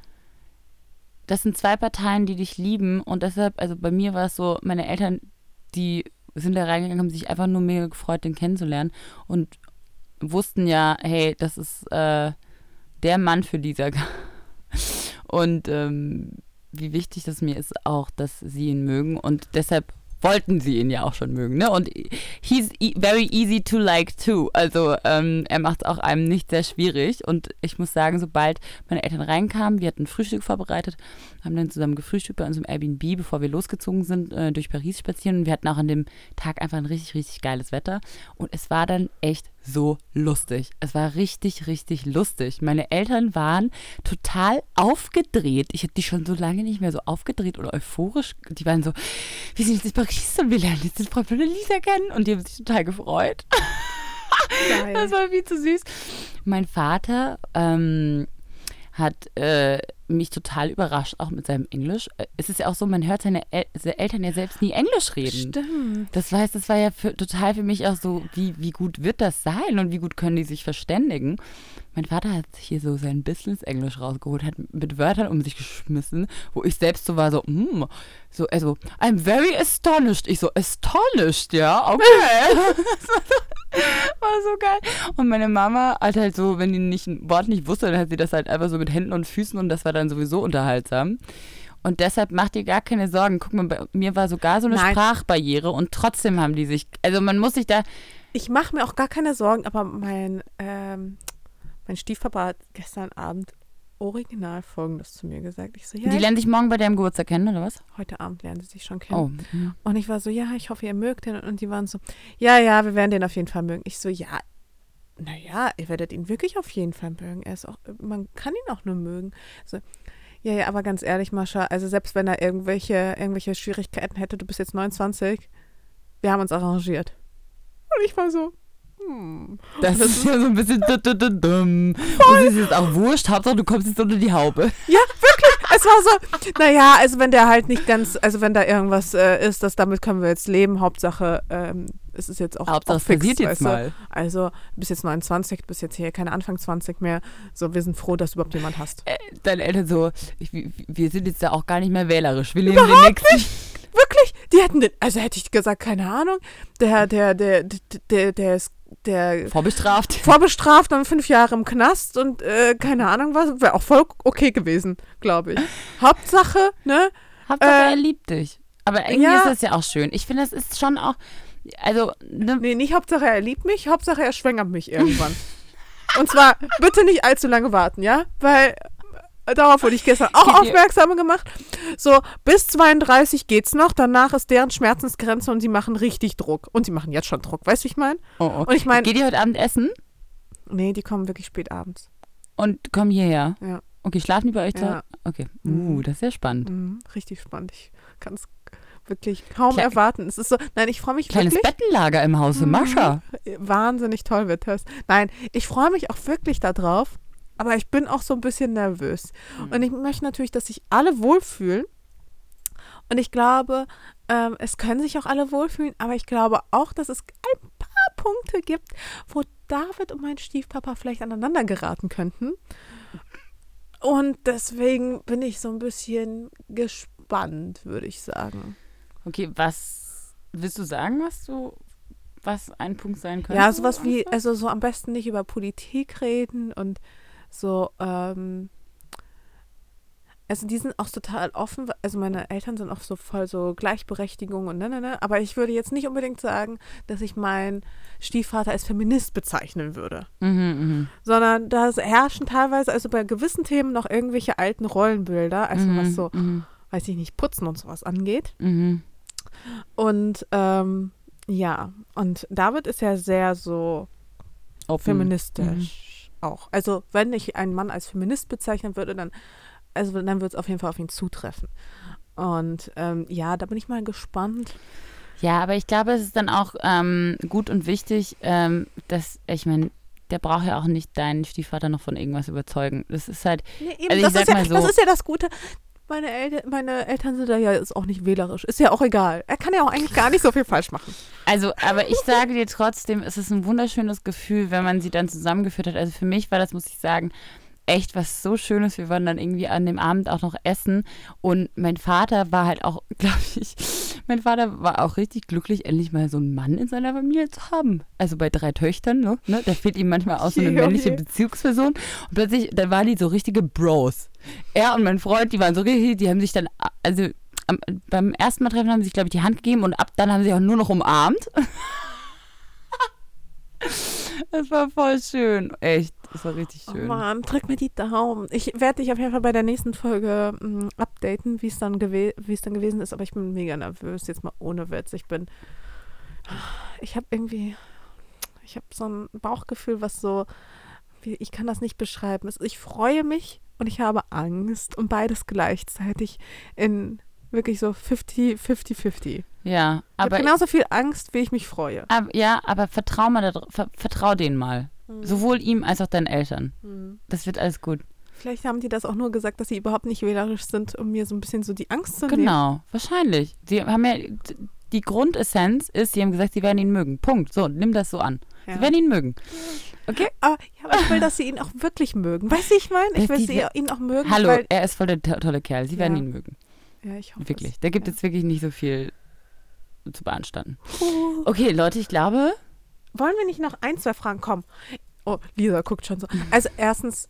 das sind zwei Parteien, die dich lieben und deshalb, also bei mir war es so, meine Eltern, die sind da reingegangen, haben sich einfach nur mega gefreut, den kennenzulernen und wussten ja, hey, das ist äh, der Mann für Lisa. Und ähm, wie wichtig das mir ist auch, dass sie ihn mögen und deshalb wollten sie ihn ja auch schon mögen, ne? Und he's e very easy to like too. Also ähm, er macht es auch einem nicht sehr schwierig. Und ich muss sagen, sobald meine Eltern reinkamen, wir hatten Frühstück vorbereitet, haben dann zusammen gefrühstückt bei unserem Airbnb, bevor wir losgezogen sind, äh, durch Paris spazieren. Und wir hatten auch an dem Tag einfach ein richtig, richtig geiles Wetter. Und es war dann echt so lustig. Es war richtig, richtig lustig. Meine Eltern waren total aufgedreht. Ich habe die schon so lange nicht mehr so aufgedreht oder euphorisch. Die waren so, wir sind jetzt in Paris und wir lernen jetzt von der Lisa kennen. Und die haben sich total gefreut. Geil. Das war viel zu süß. Mein Vater ähm, hat äh, mich total überrascht, auch mit seinem Englisch. Äh, Es ist ja auch so, man hört seine, El seine Eltern ja selbst nie Englisch reden. Stimmt. Das heißt, das war ja für, total für mich auch so, wie, wie gut wird das sein und wie gut können die sich verständigen. Mein Vater hat hier so sein Business-Englisch rausgeholt, hat mit Wörtern um sich geschmissen, wo ich selbst so war, so, mm, so, also, I'm very astonished. Ich so, astonished, ja, okay. das war so, war so geil. Und meine Mama hat halt so, wenn die nicht ein Wort nicht wusste, dann hat sie das halt einfach so mit Händen und Füßen und das war dann sowieso unterhaltsam. Und deshalb macht ihr gar keine Sorgen. Guck mal, bei mir war sogar so eine Nein. Sprachbarriere und trotzdem haben die sich, also man muss sich da, Ich mache mir auch gar keine Sorgen, aber mein, ähm, mein Stiefpapa hat gestern Abend original Folgendes zu mir gesagt. Ich so, ja, die lernen sich morgen bei deinem Geburtstag kennen, oder was? heute Abend lernen sie sich schon kennen. Oh. hm. Und ich war so, ja, ich hoffe, ihr mögt den. Und die waren so, ja, ja, wir werden den auf jeden Fall mögen. Ich so, ja, naja, ihr werdet ihn wirklich auf jeden Fall mögen. Er ist auch, man kann ihn auch nur mögen. So, ja, ja, aber ganz ehrlich, Mascha, also selbst wenn er irgendwelche, irgendwelche Schwierigkeiten hätte, du bist jetzt 29, wir haben uns arrangiert. Und ich war so, hm. Das ist ja so ein bisschen du- du- du- dumm. Und es ist jetzt auch wurscht, Hauptsache du kommst jetzt unter die Haube. Ja, wirklich. Es war so, naja, also wenn der halt nicht ganz, also wenn da irgendwas äh, ist, das damit können wir jetzt leben. Hauptsache, ähm, es ist jetzt auch, Hauptsache auch es fix, passiert jetzt mal. Also, du bist jetzt 29, du bist jetzt hier keine Anfang 20 mehr. So, wir sind froh, dass du überhaupt jemand hast. Äh, Deine Eltern so, ich, wir- sind jetzt da auch gar nicht mehr wählerisch. Wir leben den nächsten. Wirklich? Die hätten den, also hätte ich gesagt, keine Ahnung. Der, der, der, der, der, der ist, der Vorbestraft. vorbestraft und fünf Jahre im Knast und äh, keine Ahnung was, wäre auch voll okay gewesen, glaube ich. Hauptsache, ne? Hauptsache, Äh, er liebt dich. Aber irgendwie ja. ist das ja auch schön. Ich finde, das ist schon auch, also, ne, Nee, nicht Hauptsache er liebt mich, Hauptsache er schwängert mich irgendwann. Und zwar bitte nicht allzu lange warten, ja? Weil darauf wurde ich gestern auch Geht aufmerksam gemacht. So, bis 32 geht's noch, danach ist deren Schmerzensgrenze und sie machen richtig Druck. Und sie machen jetzt schon Druck, weißt du, wie ich meine? oh, oh. Und ich meine, Geht ihr heute Abend essen nee, die kommen wirklich spät abends. und kommen hierher? Ja. Okay, schlafen die bei euch zu Ja. Okay. Uh, Mhm. das ist sehr spannend. Mhm, richtig spannend. Ich kann es wirklich kaum Kle- erwarten. Es ist so, nein, ich freue mich Kleines wirklich. Bettenlager im Hause, Mhm. Mascha. Wahnsinnig toll wird das. Nein, ich freue mich auch wirklich darauf, aber ich bin auch so ein bisschen nervös. Mhm. Und ich möchte natürlich, dass sich alle wohlfühlen. Und ich glaube, ähm, es können sich auch alle wohlfühlen, aber ich glaube auch, dass es ein paar Punkte gibt, wo David und mein Stiefpapa vielleicht aneinander geraten könnten. Und deswegen bin ich so ein bisschen gespannt, würde ich sagen. Okay, was willst du sagen, was du, was ein Punkt sein könnte? Ja, sowas wie, also so am besten nicht über Politik reden und so, ähm, also die sind auch total offen, also meine Eltern sind auch so voll so Gleichberechtigung und ne, ne, ne, aber ich würde jetzt nicht unbedingt sagen, dass ich meinen Stiefvater als Feminist bezeichnen würde, Mhm, sondern da herrschen teilweise, also bei gewissen Themen noch irgendwelche alten Rollenbilder, also mhm, was so, Mhm, weiß ich nicht, Putzen und sowas angeht. mhm. Und ähm, ja, und David ist ja sehr so Open. feministisch auch. Also wenn ich einen Mann als Feminist bezeichnen würde, dann, also dann würde es auf jeden Fall auf ihn zutreffen. Und ähm, ja, da bin ich mal gespannt. Ja, aber ich glaube, es ist dann auch ähm, gut und wichtig, ähm, dass, ich meine, der braucht ja auch nicht deinen Stiefvater noch von irgendwas überzeugen. Das ist halt, Nee, eben, Also ich das, sag ist ja, mal so- das ist ja das Gute. Meine, El meine Eltern sind da ja ist auch nicht wählerisch. Ist ja auch egal. Er kann ja auch eigentlich gar nicht so viel falsch machen. also, aber ich sage dir trotzdem, es ist ein wunderschönes Gefühl, wenn man sie dann zusammengeführt hat. Also für mich war das, muss ich sagen, echt was so Schönes. Wir waren dann irgendwie an dem Abend auch noch essen und mein Vater war halt auch, glaube ich, mein Vater war auch richtig glücklich, endlich mal so einen Mann in seiner Familie zu haben. Also bei drei Töchtern, ne? ne? Da fehlt ihm manchmal auch so eine männliche je. Bezugsperson. Und plötzlich, dann waren die so richtige Bros. Er und mein Freund, die waren so richtig, die haben sich dann, also am, beim ersten Mal treffen haben sie sich, glaube ich, die Hand gegeben und ab dann haben sie auch nur noch umarmt. Das war voll schön. Echt, das war richtig Oh schön. Mann, drück mir die Daumen. Ich werde dich auf jeden Fall bei der nächsten Folge mh, updaten, wie es dann, gewe dann gewesen ist. Aber ich bin mega nervös, jetzt mal ohne Witz. Ich bin, ich habe irgendwie, ich habe so ein Bauchgefühl, was so, wie, ich kann das nicht beschreiben. Es- Ich freue mich und ich habe Angst und beides gleichzeitig in wirklich so 50, 50, 50. ja, Ich habe aber, genauso viel Angst, wie ich mich freue. aber ja, aber vertrau mal, da, ver, vertrau denen mal. Sowohl ihm als auch deinen Eltern. Mhm. Das wird alles gut. Vielleicht haben die das auch nur gesagt, dass sie überhaupt nicht wählerisch sind, um mir so ein bisschen so die Angst zu nehmen. Genau, wahrscheinlich. Sie haben ja, die Grundessenz ist, sie haben gesagt, sie werden ihn mögen. Punkt. So, nimm das so an. Ja. Sie werden ihn mögen. Okay? Aber, ja, aber ich will, dass sie ihn auch wirklich mögen. Weißt du, ich meine? Ich will sie ihn auch mögen. Hallo, er ist voll der to- tolle Kerl. Sie werden Ja. ihn mögen. Ja, ich hoffe Wirklich. es. Da gibt ja. es wirklich nicht so viel zu beanstanden. Puh. Okay, Leute, ich glaube, Wollen wir nicht noch ein, zwei Fragen kommen? Oh, Lisa guckt schon so. Also erstens,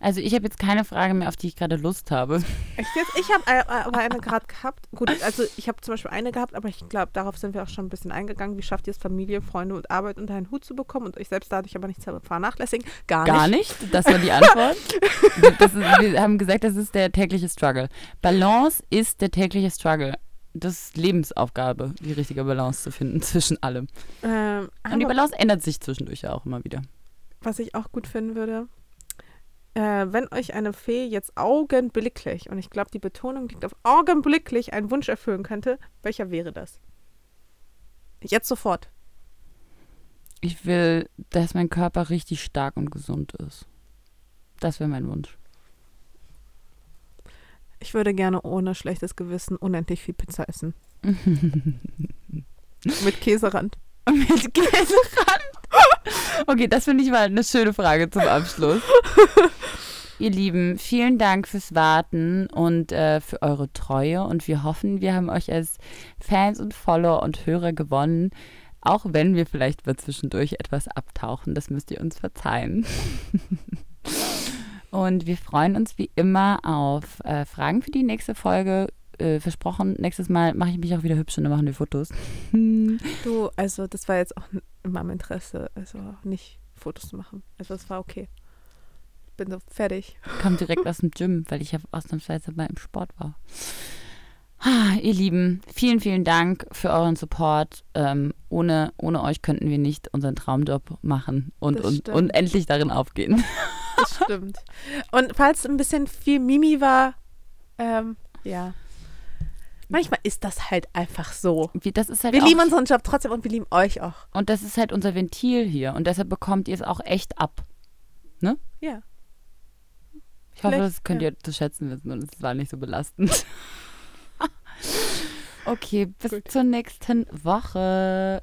also ich habe jetzt keine Frage mehr, auf die ich gerade Lust habe. echt jetzt? Ich habe äh, aber eine gerade gehabt. Gut, also ich habe zum Beispiel eine gehabt, aber ich glaube, darauf sind wir auch schon ein bisschen eingegangen. Wie schafft ihr es, Familie, Freunde und Arbeit unter einen Hut zu bekommen und euch selbst dadurch aber nicht zu vernachlässigen? Gar, Gar nicht. nicht. Das war die Antwort. Ist, wir haben gesagt, das ist der tägliche Struggle. Balance ist der tägliche Struggle. Das ist Lebensaufgabe, die richtige Balance zu finden zwischen allem. Ähm, Und die Balance ändert sich zwischendurch ja auch immer wieder. was ich auch gut finden würde, äh, wenn euch eine Fee jetzt augenblicklich, und ich glaube, die Betonung liegt auf augenblicklich, einen Wunsch erfüllen könnte, welcher wäre das? Jetzt sofort. Ich will, dass mein Körper richtig stark und gesund ist. Das wäre mein Wunsch. Ich würde gerne ohne schlechtes Gewissen unendlich viel Pizza essen. Mit Käserand. Mit Käserand. Okay, das finde ich mal eine schöne Frage zum Abschluss. Ihr Lieben, vielen Dank fürs Warten und äh, für eure Treue. Und wir hoffen, wir haben euch als Fans und Follower und Hörer gewonnen. Auch wenn wir vielleicht mal zwischendurch etwas abtauchen. Das müsst ihr uns verzeihen. und wir freuen uns wie immer auf äh, Fragen für die nächste Folge. Äh, versprochen, nächstes Mal mache ich mich auch wieder hübsch und dann machen wir Fotos. Du, also das war jetzt auch in meinem Interesse, also nicht Fotos zu machen. Also das war okay. Bin so fertig. Kam direkt aus dem Gym, weil ich ja ausnahmsweise mal im Sport war. Ah, ihr Lieben, vielen, vielen Dank für euren Support. Ähm, ohne, ohne euch könnten wir nicht unseren Traumjob machen und, Das und, und endlich darin aufgehen. Das stimmt. Und falls ein bisschen viel Mimi war, ähm, ja. Manchmal ist das halt einfach so. Wir, das ist halt Wir lieben unseren Job trotzdem und wir lieben euch auch. Und das ist halt unser Ventil hier. Und deshalb bekommt ihr es auch echt ab. Ja. Ich hoffe, Vielleicht, das könnt ja. ihr zu schätzen wissen und es war nicht so belastend. okay, bis Gut. zur nächsten Woche.